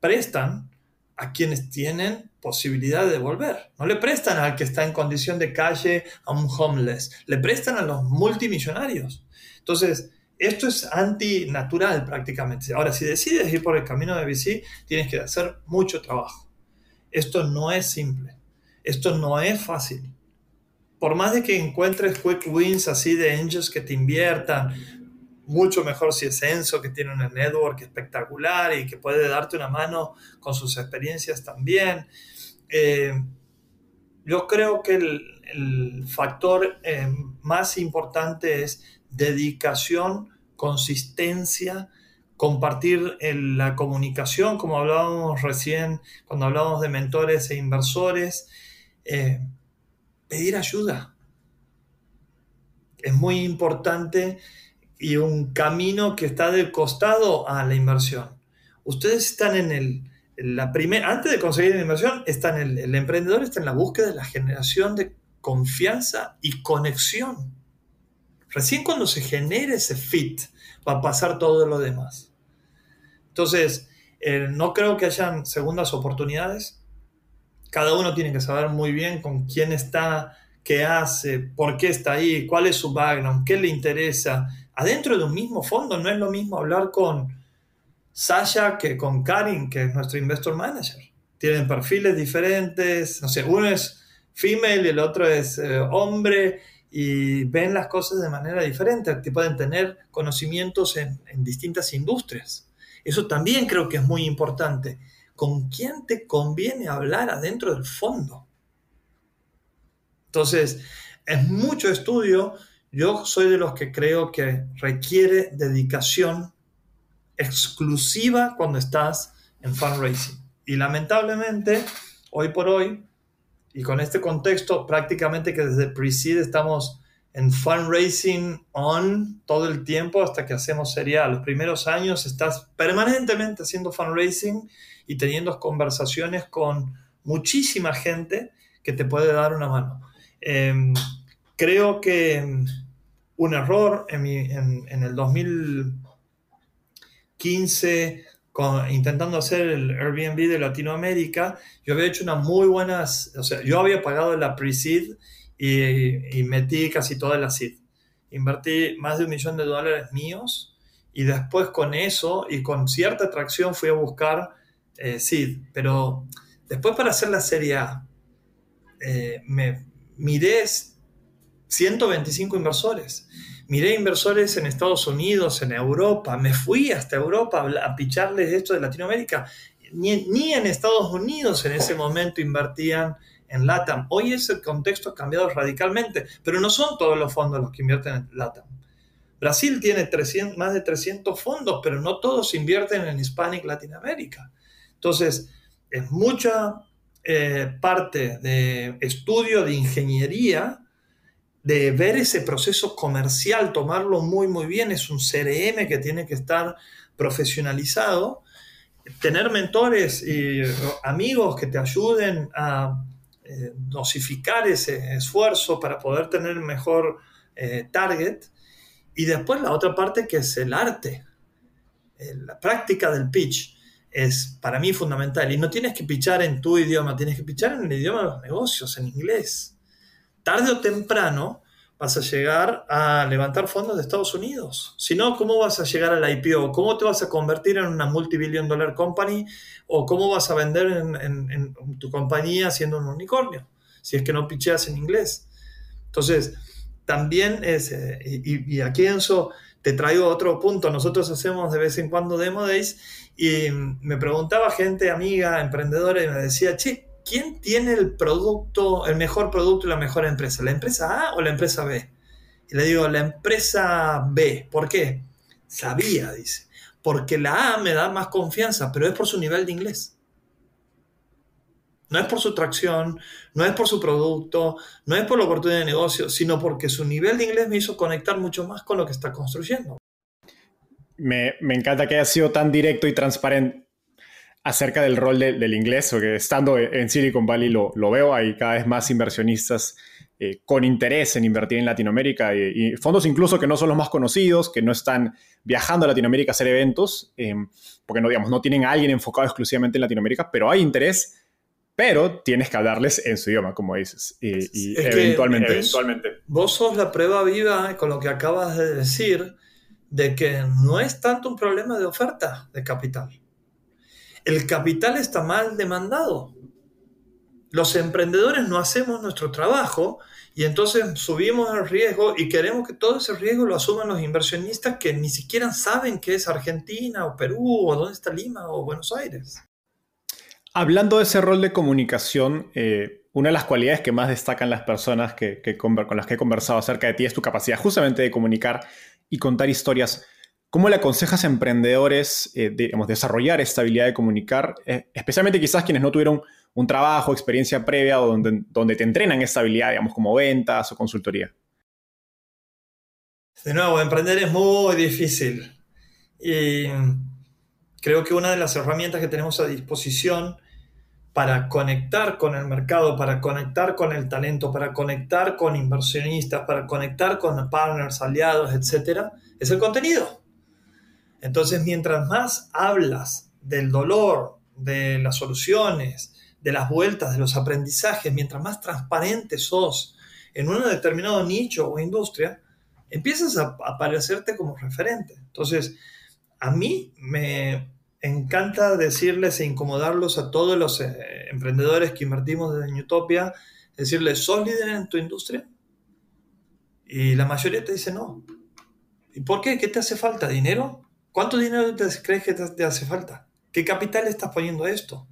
prestan a quienes tienen posibilidad de devolver. No le prestan al que está en condición de calle, a un homeless, le prestan a los multimillonarios. Entonces, esto es antinatural prácticamente. Ahora, si decides ir por el camino de VC, tienes que hacer mucho trabajo. Esto no es simple. Esto no es fácil. Por más de que encuentres quick wins así de angels que te inviertan, mucho mejor si es Enzo, que tiene una network espectacular y que puede darte una mano con sus experiencias también. Eh, yo creo que el, factor eh, más importante es dedicación, consistencia, compartir la comunicación, como hablábamos recién cuando hablábamos de mentores e inversores, eh, pedir ayuda. Es muy importante y un camino que está de costado a la inversión. Ustedes están en el, la primera, antes de conseguir la inversión, están el, el emprendedor está en la búsqueda de la generación de confianza y conexión. Recién cuando se genere ese fit va a pasar todo lo demás. Entonces, eh, no creo que hayan segundas oportunidades. Cada uno tiene que saber muy bien con quién está, qué hace, por qué está ahí, cuál es su background, qué le interesa, adentro de un mismo fondo. No es lo mismo hablar con Sasha que con Karin, que es nuestro investor manager. Tienen perfiles diferentes, no sé, uno es female y el otro es eh, hombre y ven las cosas de manera diferente, pueden tener conocimientos en, en distintas industrias. Eso también creo que es muy importante. ¿Con quién te conviene hablar adentro del fondo? Entonces, es mucho estudio yo soy de los que creo que requiere dedicación exclusiva cuando estás en fundraising. Y lamentablemente, hoy por hoy, y con este contexto, prácticamente que desde pre-seed estamos en fundraising on todo el tiempo hasta que hacemos serial. Los primeros años estás permanentemente haciendo fundraising y teniendo conversaciones con muchísima gente que te puede dar una mano. Em, creo que mm, un error en, en, el 2015 intentando hacer el Airbnb de Latinoamérica, yo había hecho unas muy buenas, o sea, yo había pagado la pre-seed y, metí casi toda la seed. Invertí más de un millón de dólares míos y después con eso y con cierta atracción fui a buscar eh, seed, pero después para hacer la serie A, eh, me miré 125 inversores. Miré inversores en Estados Unidos, en Europa, me fui hasta Europa a picharles esto de Latinoamérica. ni, en Estados Unidos en ese momento invertían en LATAM. Hoy ese contexto ha cambiado radicalmente, pero no son todos los fondos los que invierten en LATAM. Brasil tiene más de 300 fondos, pero no todos invierten en Hispanic Latinoamérica. Entonces, es mucha eh, parte de estudio de ingeniería, de ver ese proceso comercial, tomarlo muy, muy bien. Es un CRM que tiene que estar profesionalizado. Tener mentores y amigos que te ayuden a eh, dosificar ese esfuerzo para poder tener mejor eh, target. Y después la otra parte que es el arte, la práctica del pitch es para mí fundamental. Y no tienes que pichar en tu idioma, tienes que pichar en el idioma de los negocios, en inglés. Tarde o temprano vas a llegar a levantar fondos de Estados Unidos. Si no, ¿cómo vas a llegar al IPO? ¿Cómo te vas a convertir en una multibillion dollar company? ¿O cómo vas a vender en, tu compañía siendo un unicornio? Si es que no picheas en inglés. Entonces, también es, eh, y, y aquí Enzo, te traigo otro punto. Nosotros hacemos de vez en cuando Demo Days y me preguntaba gente, amiga, emprendedora, y me decía, che, ¿quién tiene el producto, el mejor producto y la mejor empresa? ¿La empresa A o la empresa B? Y le digo, la empresa B. ¿Por qué? Sabía, dice. Porque la A me da más confianza, pero es por su nivel de inglés. No es por su tracción, no es por su producto, no es por la oportunidad de negocio, sino porque su nivel de inglés me hizo conectar mucho más con lo que está construyendo me, encanta que haya sido tan directo y transparente acerca del rol del inglés, porque estando en Silicon Valley lo, veo, hay cada vez más inversionistas eh, con interés en invertir en Latinoamérica y, fondos incluso que no son los más conocidos, que no están viajando a Latinoamérica a hacer eventos, eh, porque no, digamos, no tienen a alguien enfocado exclusivamente en Latinoamérica, pero hay interés, pero tienes que hablarles en su idioma, como dices, y, eventualmente, eventualmente. Vos sos la prueba viva con lo que acabas de decir de que no es tanto un problema de oferta de capital. El capital está mal demandado. Los emprendedores no hacemos nuestro trabajo y entonces subimos el riesgo y queremos que todo ese riesgo lo asuman los inversionistas que ni siquiera saben qué es Argentina o Perú o dónde está Lima o Buenos Aires. Hablando de ese rol de comunicación, eh, una de las cualidades que más destacan las personas que, con las que he conversado acerca de ti es tu capacidad justamente de comunicar y contar historias. ¿Cómo le aconsejas a emprendedores eh, desarrollar esta habilidad de comunicar, eh, especialmente quizás quienes no tuvieron un trabajo, experiencia previa o donde, donde te entrenan esta habilidad, digamos, como ventas o consultoría? De nuevo, emprender es muy difícil. Y creo que una de las herramientas que tenemos a disposición para conectar con el mercado, para conectar con el talento, para conectar con inversionistas, para conectar con partners, aliados, etc., es el contenido. Entonces, mientras más hablas del dolor, de las soluciones, de las vueltas, de los aprendizajes, mientras más transparente sos en un determinado nicho o industria, empiezas a aparecerte como referente. Entonces, a mí me, encanta decirles e incomodarlos a todos los eh, emprendedores que invertimos desde Utopia, decirles, ¿sos líder en tu industria? Y la mayoría te dice no. ¿Y por qué? ¿Qué te hace falta? ¿Dinero? ¿Cuánto dinero te crees que te, hace falta? ¿Qué capital estás poniendo a esto?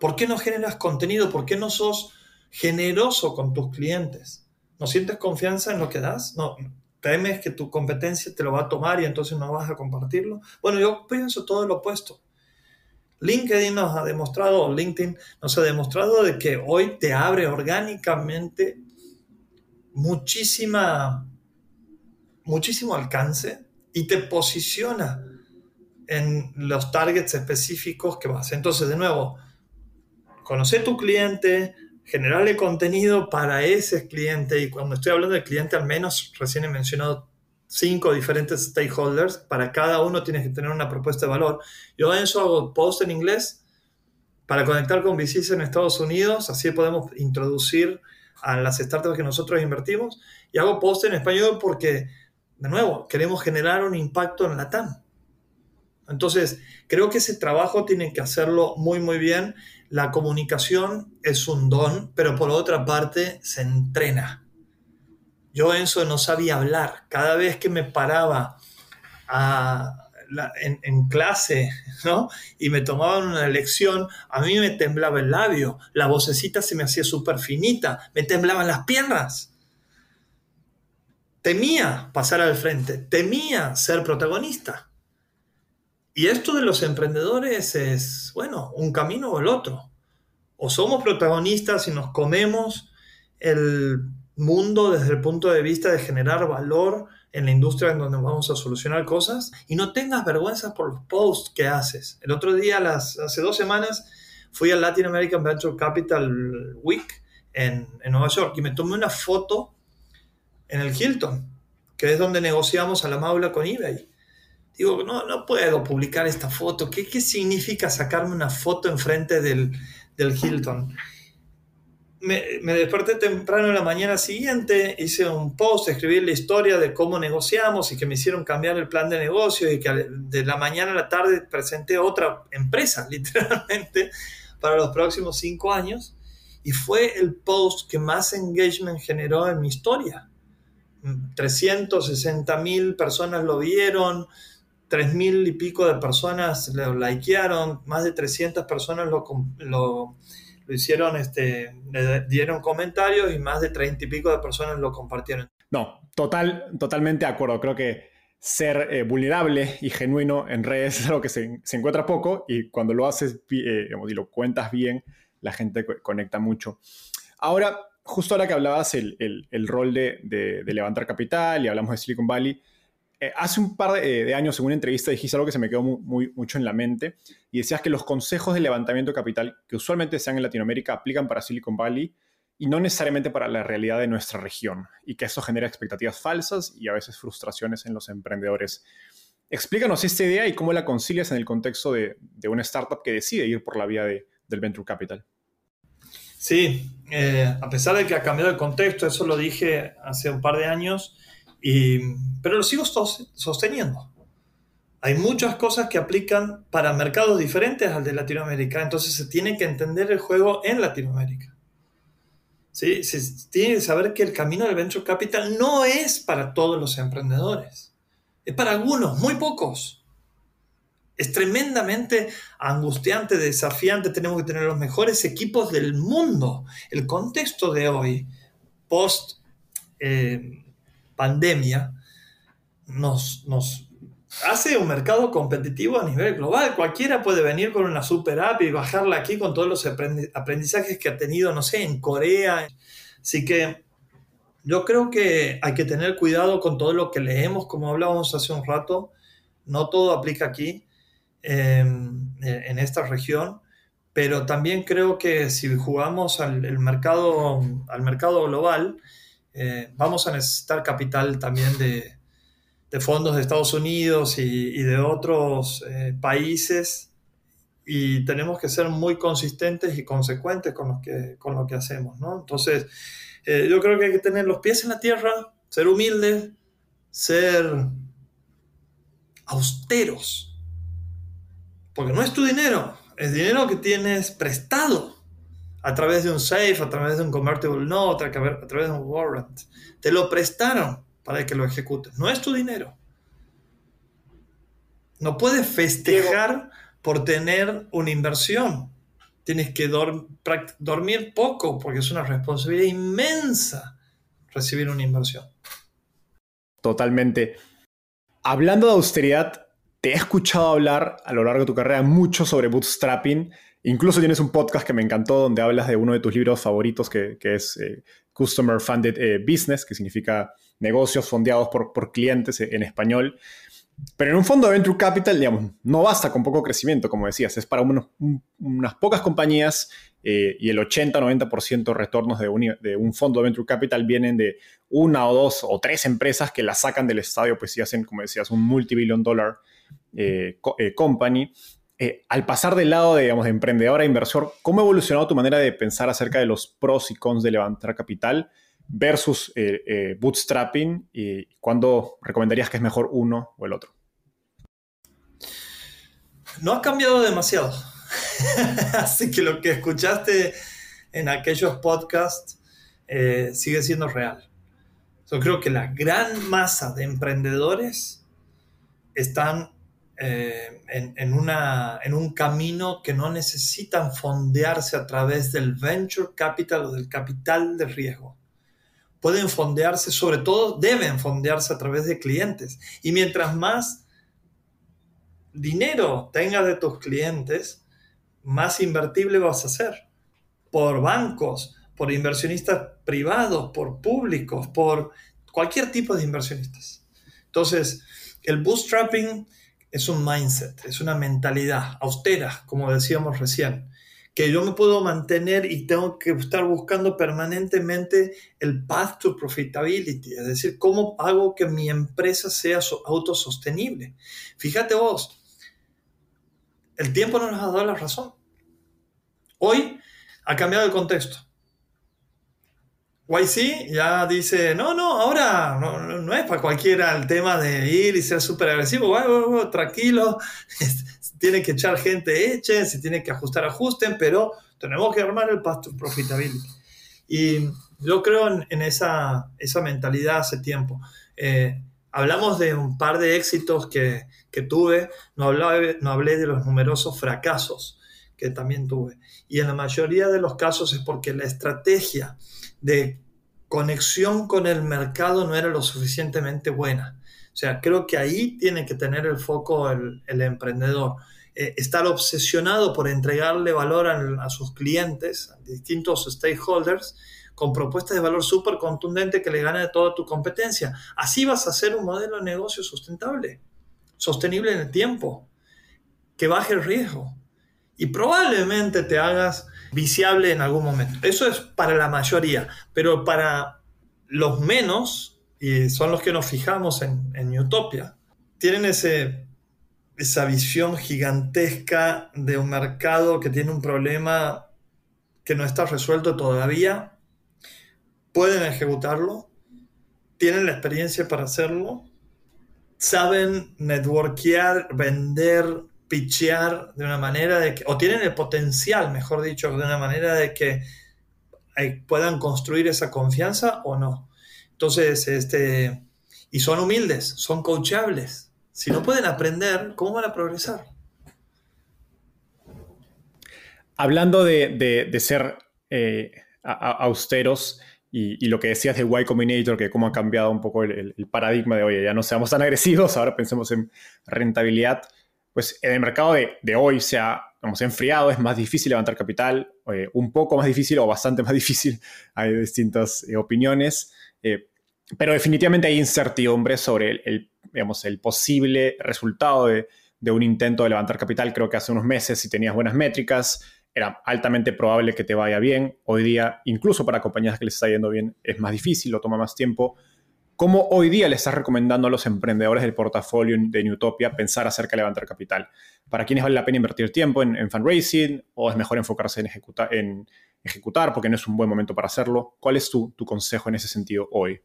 ¿Por qué no generas contenido? ¿Por qué no sos generoso con tus clientes? ¿No sientes confianza en lo que das? No, temes que tu competencia te lo va a tomar y entonces no vas a compartirlo. Bueno, yo pienso todo lo opuesto. LinkedIn nos ha demostrado, LinkedIn nos ha demostrado de que hoy te abre orgánicamente muchísima, muchísimo alcance y te posiciona en los targets específicos que vas. Entonces, de nuevo, conocer tu cliente, generarle contenido para ese cliente, y cuando estoy hablando de cliente, al menos recién he mencionado cinco diferentes stakeholders, para cada uno tienes que tener una propuesta de valor. Yo en eso hago post en inglés para conectar con VCs en Estados Unidos, así podemos introducir a las startups que nosotros invertimos, y hago post en español porque, de nuevo, queremos generar un impacto en la TAM. Entonces, creo que ese trabajo tienen que hacerlo muy, muy bien. La comunicación es un don, pero por otra parte se entrena. Yo, eso no sabía hablar. Cada vez que me paraba en, clase, <laughs> ¿no? Y me tomaban una lección, a mí me temblaba el labio, la vocecita se me hacía súper finita, me temblaban las piernas. Temía pasar al frente, temía ser protagonista. Y esto de los emprendedores es, bueno, un camino o el otro. O somos protagonistas y nos comemos el mundo desde el punto de vista de generar valor en la industria en donde vamos a solucionar cosas y no tengas vergüenza por los posts que haces. El otro día, hace dos semanas, fui al Latin American Venture Capital Week en, en Nueva York y me tomé una foto en el Hilton, que es donde negociamos a la maula con eBay. Digo, no, no puedo publicar esta foto. ¿Qué, qué significa sacarme una foto enfrente del, del Hilton? Me, me, desperté temprano en la mañana siguiente, hice un post, escribí la historia de cómo negociamos y que me hicieron cambiar el plan de negocio y que de la mañana a la tarde presenté otra empresa, <laughs> literalmente, para los próximos cinco años. Y fue el post que más engagement generó en mi historia. 360 mil personas lo vieron, 3 mil y pico de personas lo likearon, más de 300 personas lo, lo, hicieron, este, le dieron comentarios y más de 30 y pico de personas lo compartieron. No, total, totalmente de acuerdo. Creo que ser eh, vulnerable y genuino en redes es algo que se, se encuentra poco y cuando lo haces eh, y lo cuentas bien, la gente conecta mucho. Ahora, justo ahora que hablabas el, el, rol de, de, levantar capital y hablamos de Silicon Valley, eh, hace un par de, de, años en una entrevista dijiste algo que se me quedó muy, mucho en la mente y decías que los consejos de levantamiento de capital que usualmente se dan en Latinoamérica aplican para Silicon Valley y no necesariamente para la realidad de nuestra región y que eso genera expectativas falsas y a veces frustraciones en los emprendedores. Explícanos esta idea y cómo la concilias en el contexto de, una startup que decide ir por la vía de, del venture capital. Sí, eh, a pesar de que ha cambiado el contexto, eso lo dije hace un par de años, y, pero lo sigo sosteniendo. Hay muchas cosas que aplican para mercados diferentes al de Latinoamérica, entonces se tiene que entender el juego en Latinoamérica. Se tiene que saber que el camino del venture capital no es para todos los emprendedores, es para algunos, muy pocos. Es tremendamente angustiante, desafiante. Tenemos que tener los mejores equipos del mundo. El contexto de hoy, post eh, pandemia, nos, hace un mercado competitivo a nivel global. Cualquiera puede venir con una super app y bajarla aquí con todos los aprendizajes que ha tenido, no sé, en Corea. Así que yo creo que hay que tener cuidado con todo lo que leemos, como hablábamos hace un rato. No todo aplica aquí. Em, en esta región, pero también creo que si jugamos al mercado, al mercado global, eh, vamos a necesitar capital también de, fondos de Estados Unidos y, de otros eh, países y tenemos que ser muy consistentes y consecuentes con lo que, con lo que hacemos. ¿no? Entonces, eh, yo creo que hay que tener los pies en la tierra, ser humildes, ser austeros porque no es tu dinero, es dinero que tienes prestado a través de un safe, a través de un convertible note, a través de un warrant. Te lo prestaron para que lo ejecutes. No es tu dinero. No puedes festejar por tener una inversión. Tienes que dormir poco porque es una responsabilidad inmensa recibir una inversión. Totalmente. Hablando de austeridad, te he escuchado hablar a lo largo de tu carrera mucho sobre bootstrapping. Incluso tienes un podcast que me encantó donde hablas de uno de tus libros favoritos que, es eh, Customer Funded eh, Business, que significa negocios fondeados por, por clientes en español. Pero en un fondo de Venture Capital, digamos, no basta con poco crecimiento, como decías, es para unas pocas compañías eh, y el 80-90% de retornos de un, de un, fondo de Venture Capital vienen de una o dos o tres empresas que la sacan del estadio, pues si hacen, como decías, un multibillion dollar eh, eh, company. Eh, al pasar del lado de, digamos, de emprendedor a inversor, ¿cómo ha evolucionado tu manera de pensar acerca de los pros y cons de levantar capital versus bootstrapping? ¿Y cuándo recomendarías que es mejor uno o el otro? No ha cambiado demasiado. <laughs> Así que lo que escuchaste en aquellos podcasts sigue siendo real. Yo creo que la gran masa de emprendedores están eh, en, en un camino que no necesitan fondearse a través del venture capital o del capital de riesgo. Pueden fondearse, sobre todo deben fondearse a través de clientes. Y mientras más dinero tengas de tus clientes, más invertible vas a ser. Por bancos, por inversionistas privados, por públicos, por cualquier tipo de inversionistas. Entonces, el bootstrapping es un mindset, es una mentalidad austera, como decíamos recién, que yo me puedo mantener y tengo que estar buscando permanentemente el path to profitability, es decir, cómo hago que mi empresa sea autosostenible. Fíjate vos, el tiempo no nos ha dado la razón. Hoy ha cambiado el contexto. YC ya dice, no, no, ahora no, es para cualquiera el tema de ir y ser súper agresivo, tranquilo, <laughs> tiene que echar gente, echen, si tiene que ajustar, ajusten, pero tenemos que armar el pasto profitability. Y yo creo en, esa, esa, mentalidad hace tiempo. Eh, hablamos de un par de éxitos que, que tuve, no, no hablé de los numerosos fracasos que también tuve. Y en la mayoría de los casos es porque la estrategia de conexión con el mercado no era lo suficientemente buena. O sea, creo que ahí tiene que tener el foco el, emprendedor. Eh, estar obsesionado por entregarle valor a, sus clientes, a distintos stakeholders, con propuestas de valor súper contundente que le gane de toda tu competencia. Así vas a hacer un modelo de negocio sustentable, sostenible en el tiempo, que baje el riesgo y probablemente te hagas viciable en algún momento. Eso es para la mayoría, pero para los menos, y son los que nos fijamos en, en Utopia, tienen ese, esa visión gigantesca de un mercado que tiene un problema que no está resuelto todavía, pueden ejecutarlo, tienen la experiencia para hacerlo, saben networkear, vender, pitchear de una manera de que, o tienen el potencial, mejor dicho, de una manera de que puedan construir esa confianza o no. Entonces, este, y son humildes, son coachables. Si no pueden aprender, ¿cómo van a progresar? Hablando de, ser eh, austeros y, lo que decías de Y Combinator, que cómo ha cambiado un poco el, el paradigma de, oye, ya no seamos tan agresivos, ahora pensemos en rentabilidad pues en el mercado de, hoy se ha enfriado, es más difícil levantar capital, eh, un poco más difícil o bastante <laughs> más difícil, hay distintas eh, opiniones, eh, pero definitivamente hay incertidumbre sobre el, digamos, el posible resultado de, de, un intento de levantar capital. Creo que hace unos meses, si tenías buenas métricas, era altamente probable que te vaya bien. Hoy día, incluso para compañías que les está yendo bien, es más difícil, lo toma más tiempo. ¿Cómo hoy día le estás recomendando a los emprendedores del portafolio de Newtopia pensar acerca de levantar capital? ¿Para quiénes vale la pena invertir tiempo en, fundraising o es mejor enfocarse en, en, ejecutar porque no es un buen momento para hacerlo? ¿Cuál es tu, tu consejo en ese sentido hoy?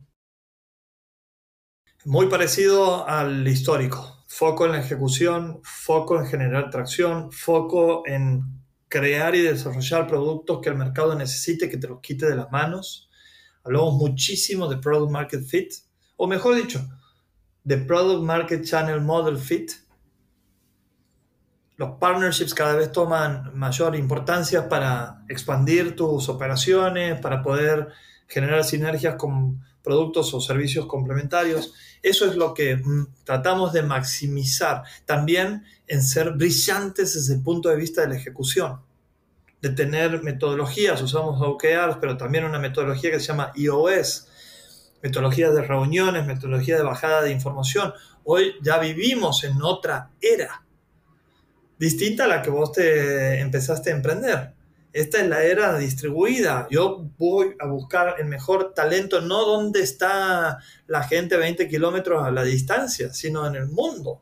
Muy parecido al histórico. Foco en la ejecución, foco en generar tracción, foco en crear y desarrollar productos que el mercado necesite, que te los quite de las manos Hablamos muchísimo de Product Market Fit, o mejor dicho, de Product Market Channel Model Fit. Los partnerships cada vez toman mayor importancia para expandir tus operaciones, para poder generar sinergias con productos o servicios complementarios. Eso es lo que mm, tratamos de maximizar. También en ser brillantes desde el punto de vista de la ejecución de tener metodologías, usamos OKRs, pero también una metodología que se llama EOS, metodología de reuniones, metodología de bajada de información. Hoy ya vivimos en otra era, distinta a la que vos te empezaste a emprender. Esta es la era distribuida. Yo voy a buscar el mejor talento, no donde está la gente 20 kilómetros a la distancia, sino en el mundo.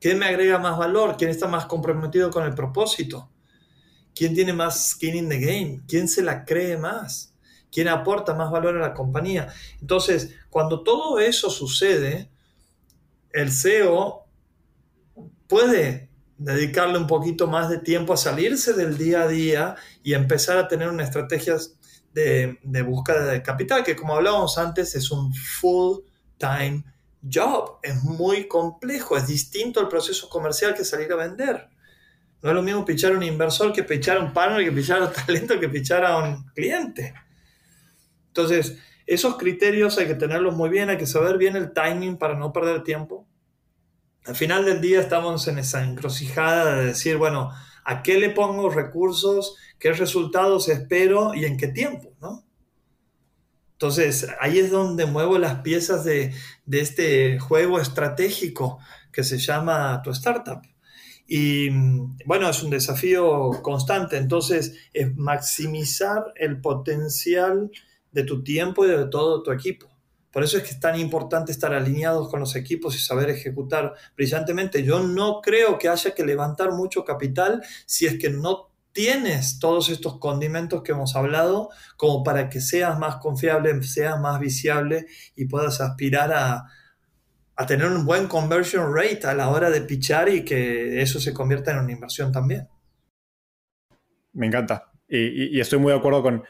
¿Quién me agrega más valor? ¿Quién está más comprometido con el propósito? ¿Quién tiene más skin in the game? ¿Quién se la cree más? ¿Quién aporta más valor a la compañía? Entonces, cuando todo eso sucede, el CEO puede dedicarle un poquito más de tiempo a salirse del día a día y empezar a tener una estrategia de, búsqueda de capital, que como hablábamos antes es un full-time job, es muy complejo, es distinto el proceso comercial que salir a vender. No es lo mismo pichar a un inversor que pichar a un partner, que pichar a un <laughs> talento, que pichar a un cliente. Entonces, esos criterios hay que tenerlos muy bien, hay que saber bien el timing para no perder tiempo. Al final del día estamos en esa encrucijada de decir, bueno, ¿a qué le pongo recursos? ¿Qué resultados espero? ¿Y en qué tiempo? ¿no? Entonces, ahí es donde muevo las piezas de, de este juego estratégico que se llama tu startup. Y bueno, es un desafío constante, entonces es maximizar el potencial de tu tiempo y de todo tu equipo. Por eso es que es tan importante estar alineados con los equipos y saber ejecutar brillantemente. Yo no creo que haya que levantar mucho capital si es que no tienes todos estos condimentos que hemos hablado como para que seas más confiable, seas más visible y puedas aspirar a, a tener un buen conversion rate a la hora de pichar y que eso se convierta en una inversión también. Me encanta. Y, estoy muy de acuerdo con,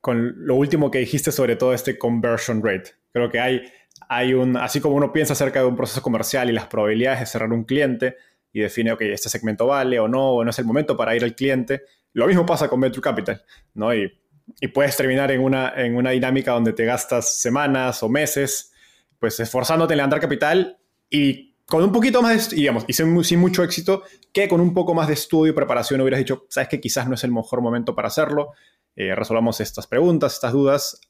con lo último que dijiste sobre todo este conversion rate. Creo que hay, hay un, así como uno piensa acerca de un proceso comercial y las probabilidades de cerrar un cliente y define, ok, este segmento vale o no, o no es el momento para ir al cliente, lo mismo pasa con Venture Capital, ¿no? Y, y puedes terminar en una, en una dinámica donde te gastas semanas o meses, pues esforzándote en levantar capital y con un poquito más, de, digamos, y sin, mucho éxito, que con un poco más de estudio y preparación hubieras dicho, sabes que quizás no es el mejor momento para hacerlo, eh, resolvamos estas preguntas, estas dudas,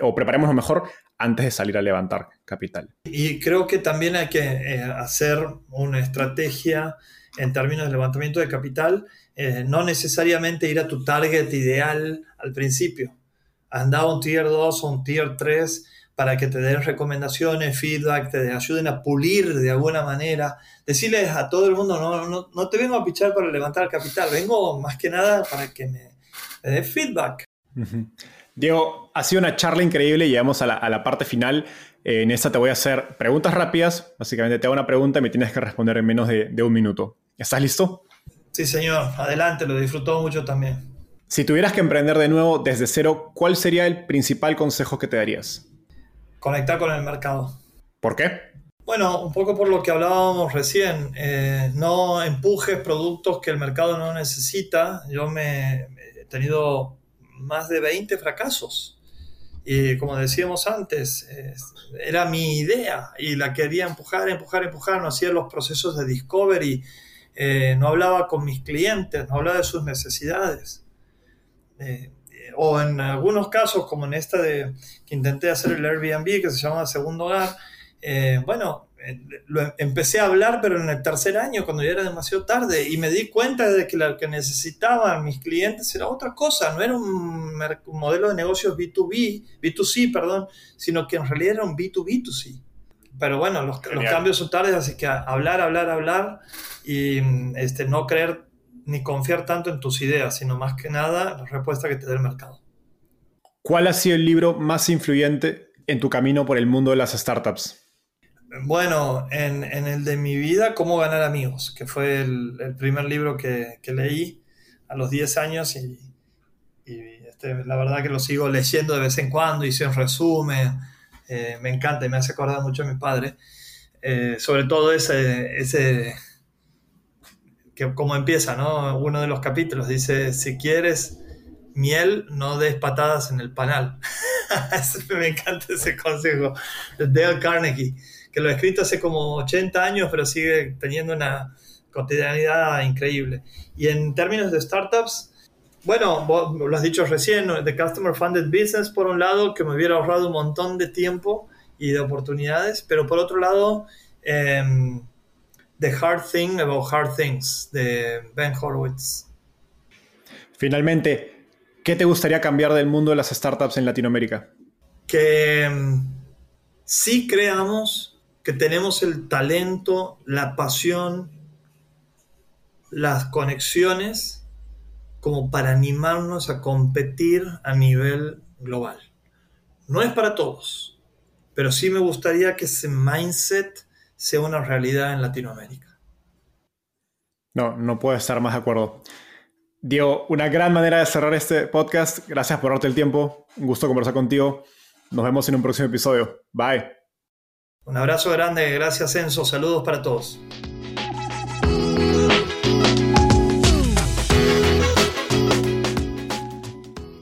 o preparemos lo mejor antes de salir a levantar capital. Y creo que también hay que eh, hacer una estrategia en términos de levantamiento de capital, eh, no necesariamente ir a tu target ideal al principio. Anda a un tier 2 o un tier 3 para que te den recomendaciones, feedback, te ayuden a pulir de alguna manera. Decirles a todo el mundo, no, no, no te vengo a pichar para levantar capital, vengo más que nada para que me de feedback. Diego, ha sido una charla increíble. Llegamos a la, a la parte final. Eh, en esta te voy a hacer preguntas rápidas. Básicamente te hago una pregunta y me tienes que responder en menos de, de un minuto. ¿Estás listo? Sí, señor. Adelante, lo disfrutó mucho también. Si tuvieras que emprender de nuevo desde cero, ¿cuál sería el principal consejo que te darías? Conectar con el mercado. ¿Por qué? Bueno, un poco por lo que hablábamos recién. Eh, no empujes productos que el mercado no necesita. Yo me, tenido más de 20 fracasos. Y como decíamos antes, era mi idea y la quería empujar, empujar, empujar. No hacía los procesos de discovery, eh, no hablaba con mis clientes, no hablaba de sus necesidades. Eh, o en algunos casos, como en esta de que intenté hacer el Airbnb, que se llama Segundo Hogar, eh, bueno, lo empecé a hablar, pero en el tercer año, cuando ya era demasiado tarde, y me di cuenta de que lo que necesitaban mis clientes era otra cosa, no era un, modelo de negocios B2B, B2C, perdón, sino que en realidad era un B2B2C. Pero bueno, los, los cambios son tardes, así que hablar, hablar, hablar y este, no creer ni confiar tanto en tus ideas, sino más que nada la respuesta que te dé el mercado. ¿Cuál ha sido el libro más influyente en tu camino por el mundo de las startups? Bueno, en, en, el de mi vida, Cómo ganar amigos, que fue el, el primer libro que, que, leí a los 10 años y, y este, la verdad que lo sigo leyendo de vez en cuando, hice un resumen, eh, me encanta y me hace acordar mucho a mi padre, eh, sobre todo ese, ese, que como empieza, ¿no? Uno de los capítulos dice, si quieres miel, no des patadas en el panal. <laughs> me encanta ese consejo de Dale Carnegie que lo he escrito hace como 80 años, pero sigue teniendo una cotidianidad increíble. Y en términos de startups, bueno, vos lo has dicho recién, de Customer Funded Business, por un lado, que me hubiera ahorrado un montón de tiempo y de oportunidades, pero por otro lado, eh, The Hard Thing About Hard Things, de Ben Horowitz. Finalmente, ¿qué te gustaría cambiar del mundo de las startups en Latinoamérica? Que um, sí creamos que tenemos el talento, la pasión, las conexiones como para animarnos a competir a nivel global. No es para todos, pero sí me gustaría que ese mindset sea una realidad en Latinoamérica. No, no puedo estar más de acuerdo. Diego, una gran manera de cerrar este podcast. Gracias por darte el tiempo. Un gusto conversar contigo. Nos vemos en un próximo episodio. Bye. Un abrazo grande, gracias Enzo, saludos para todos.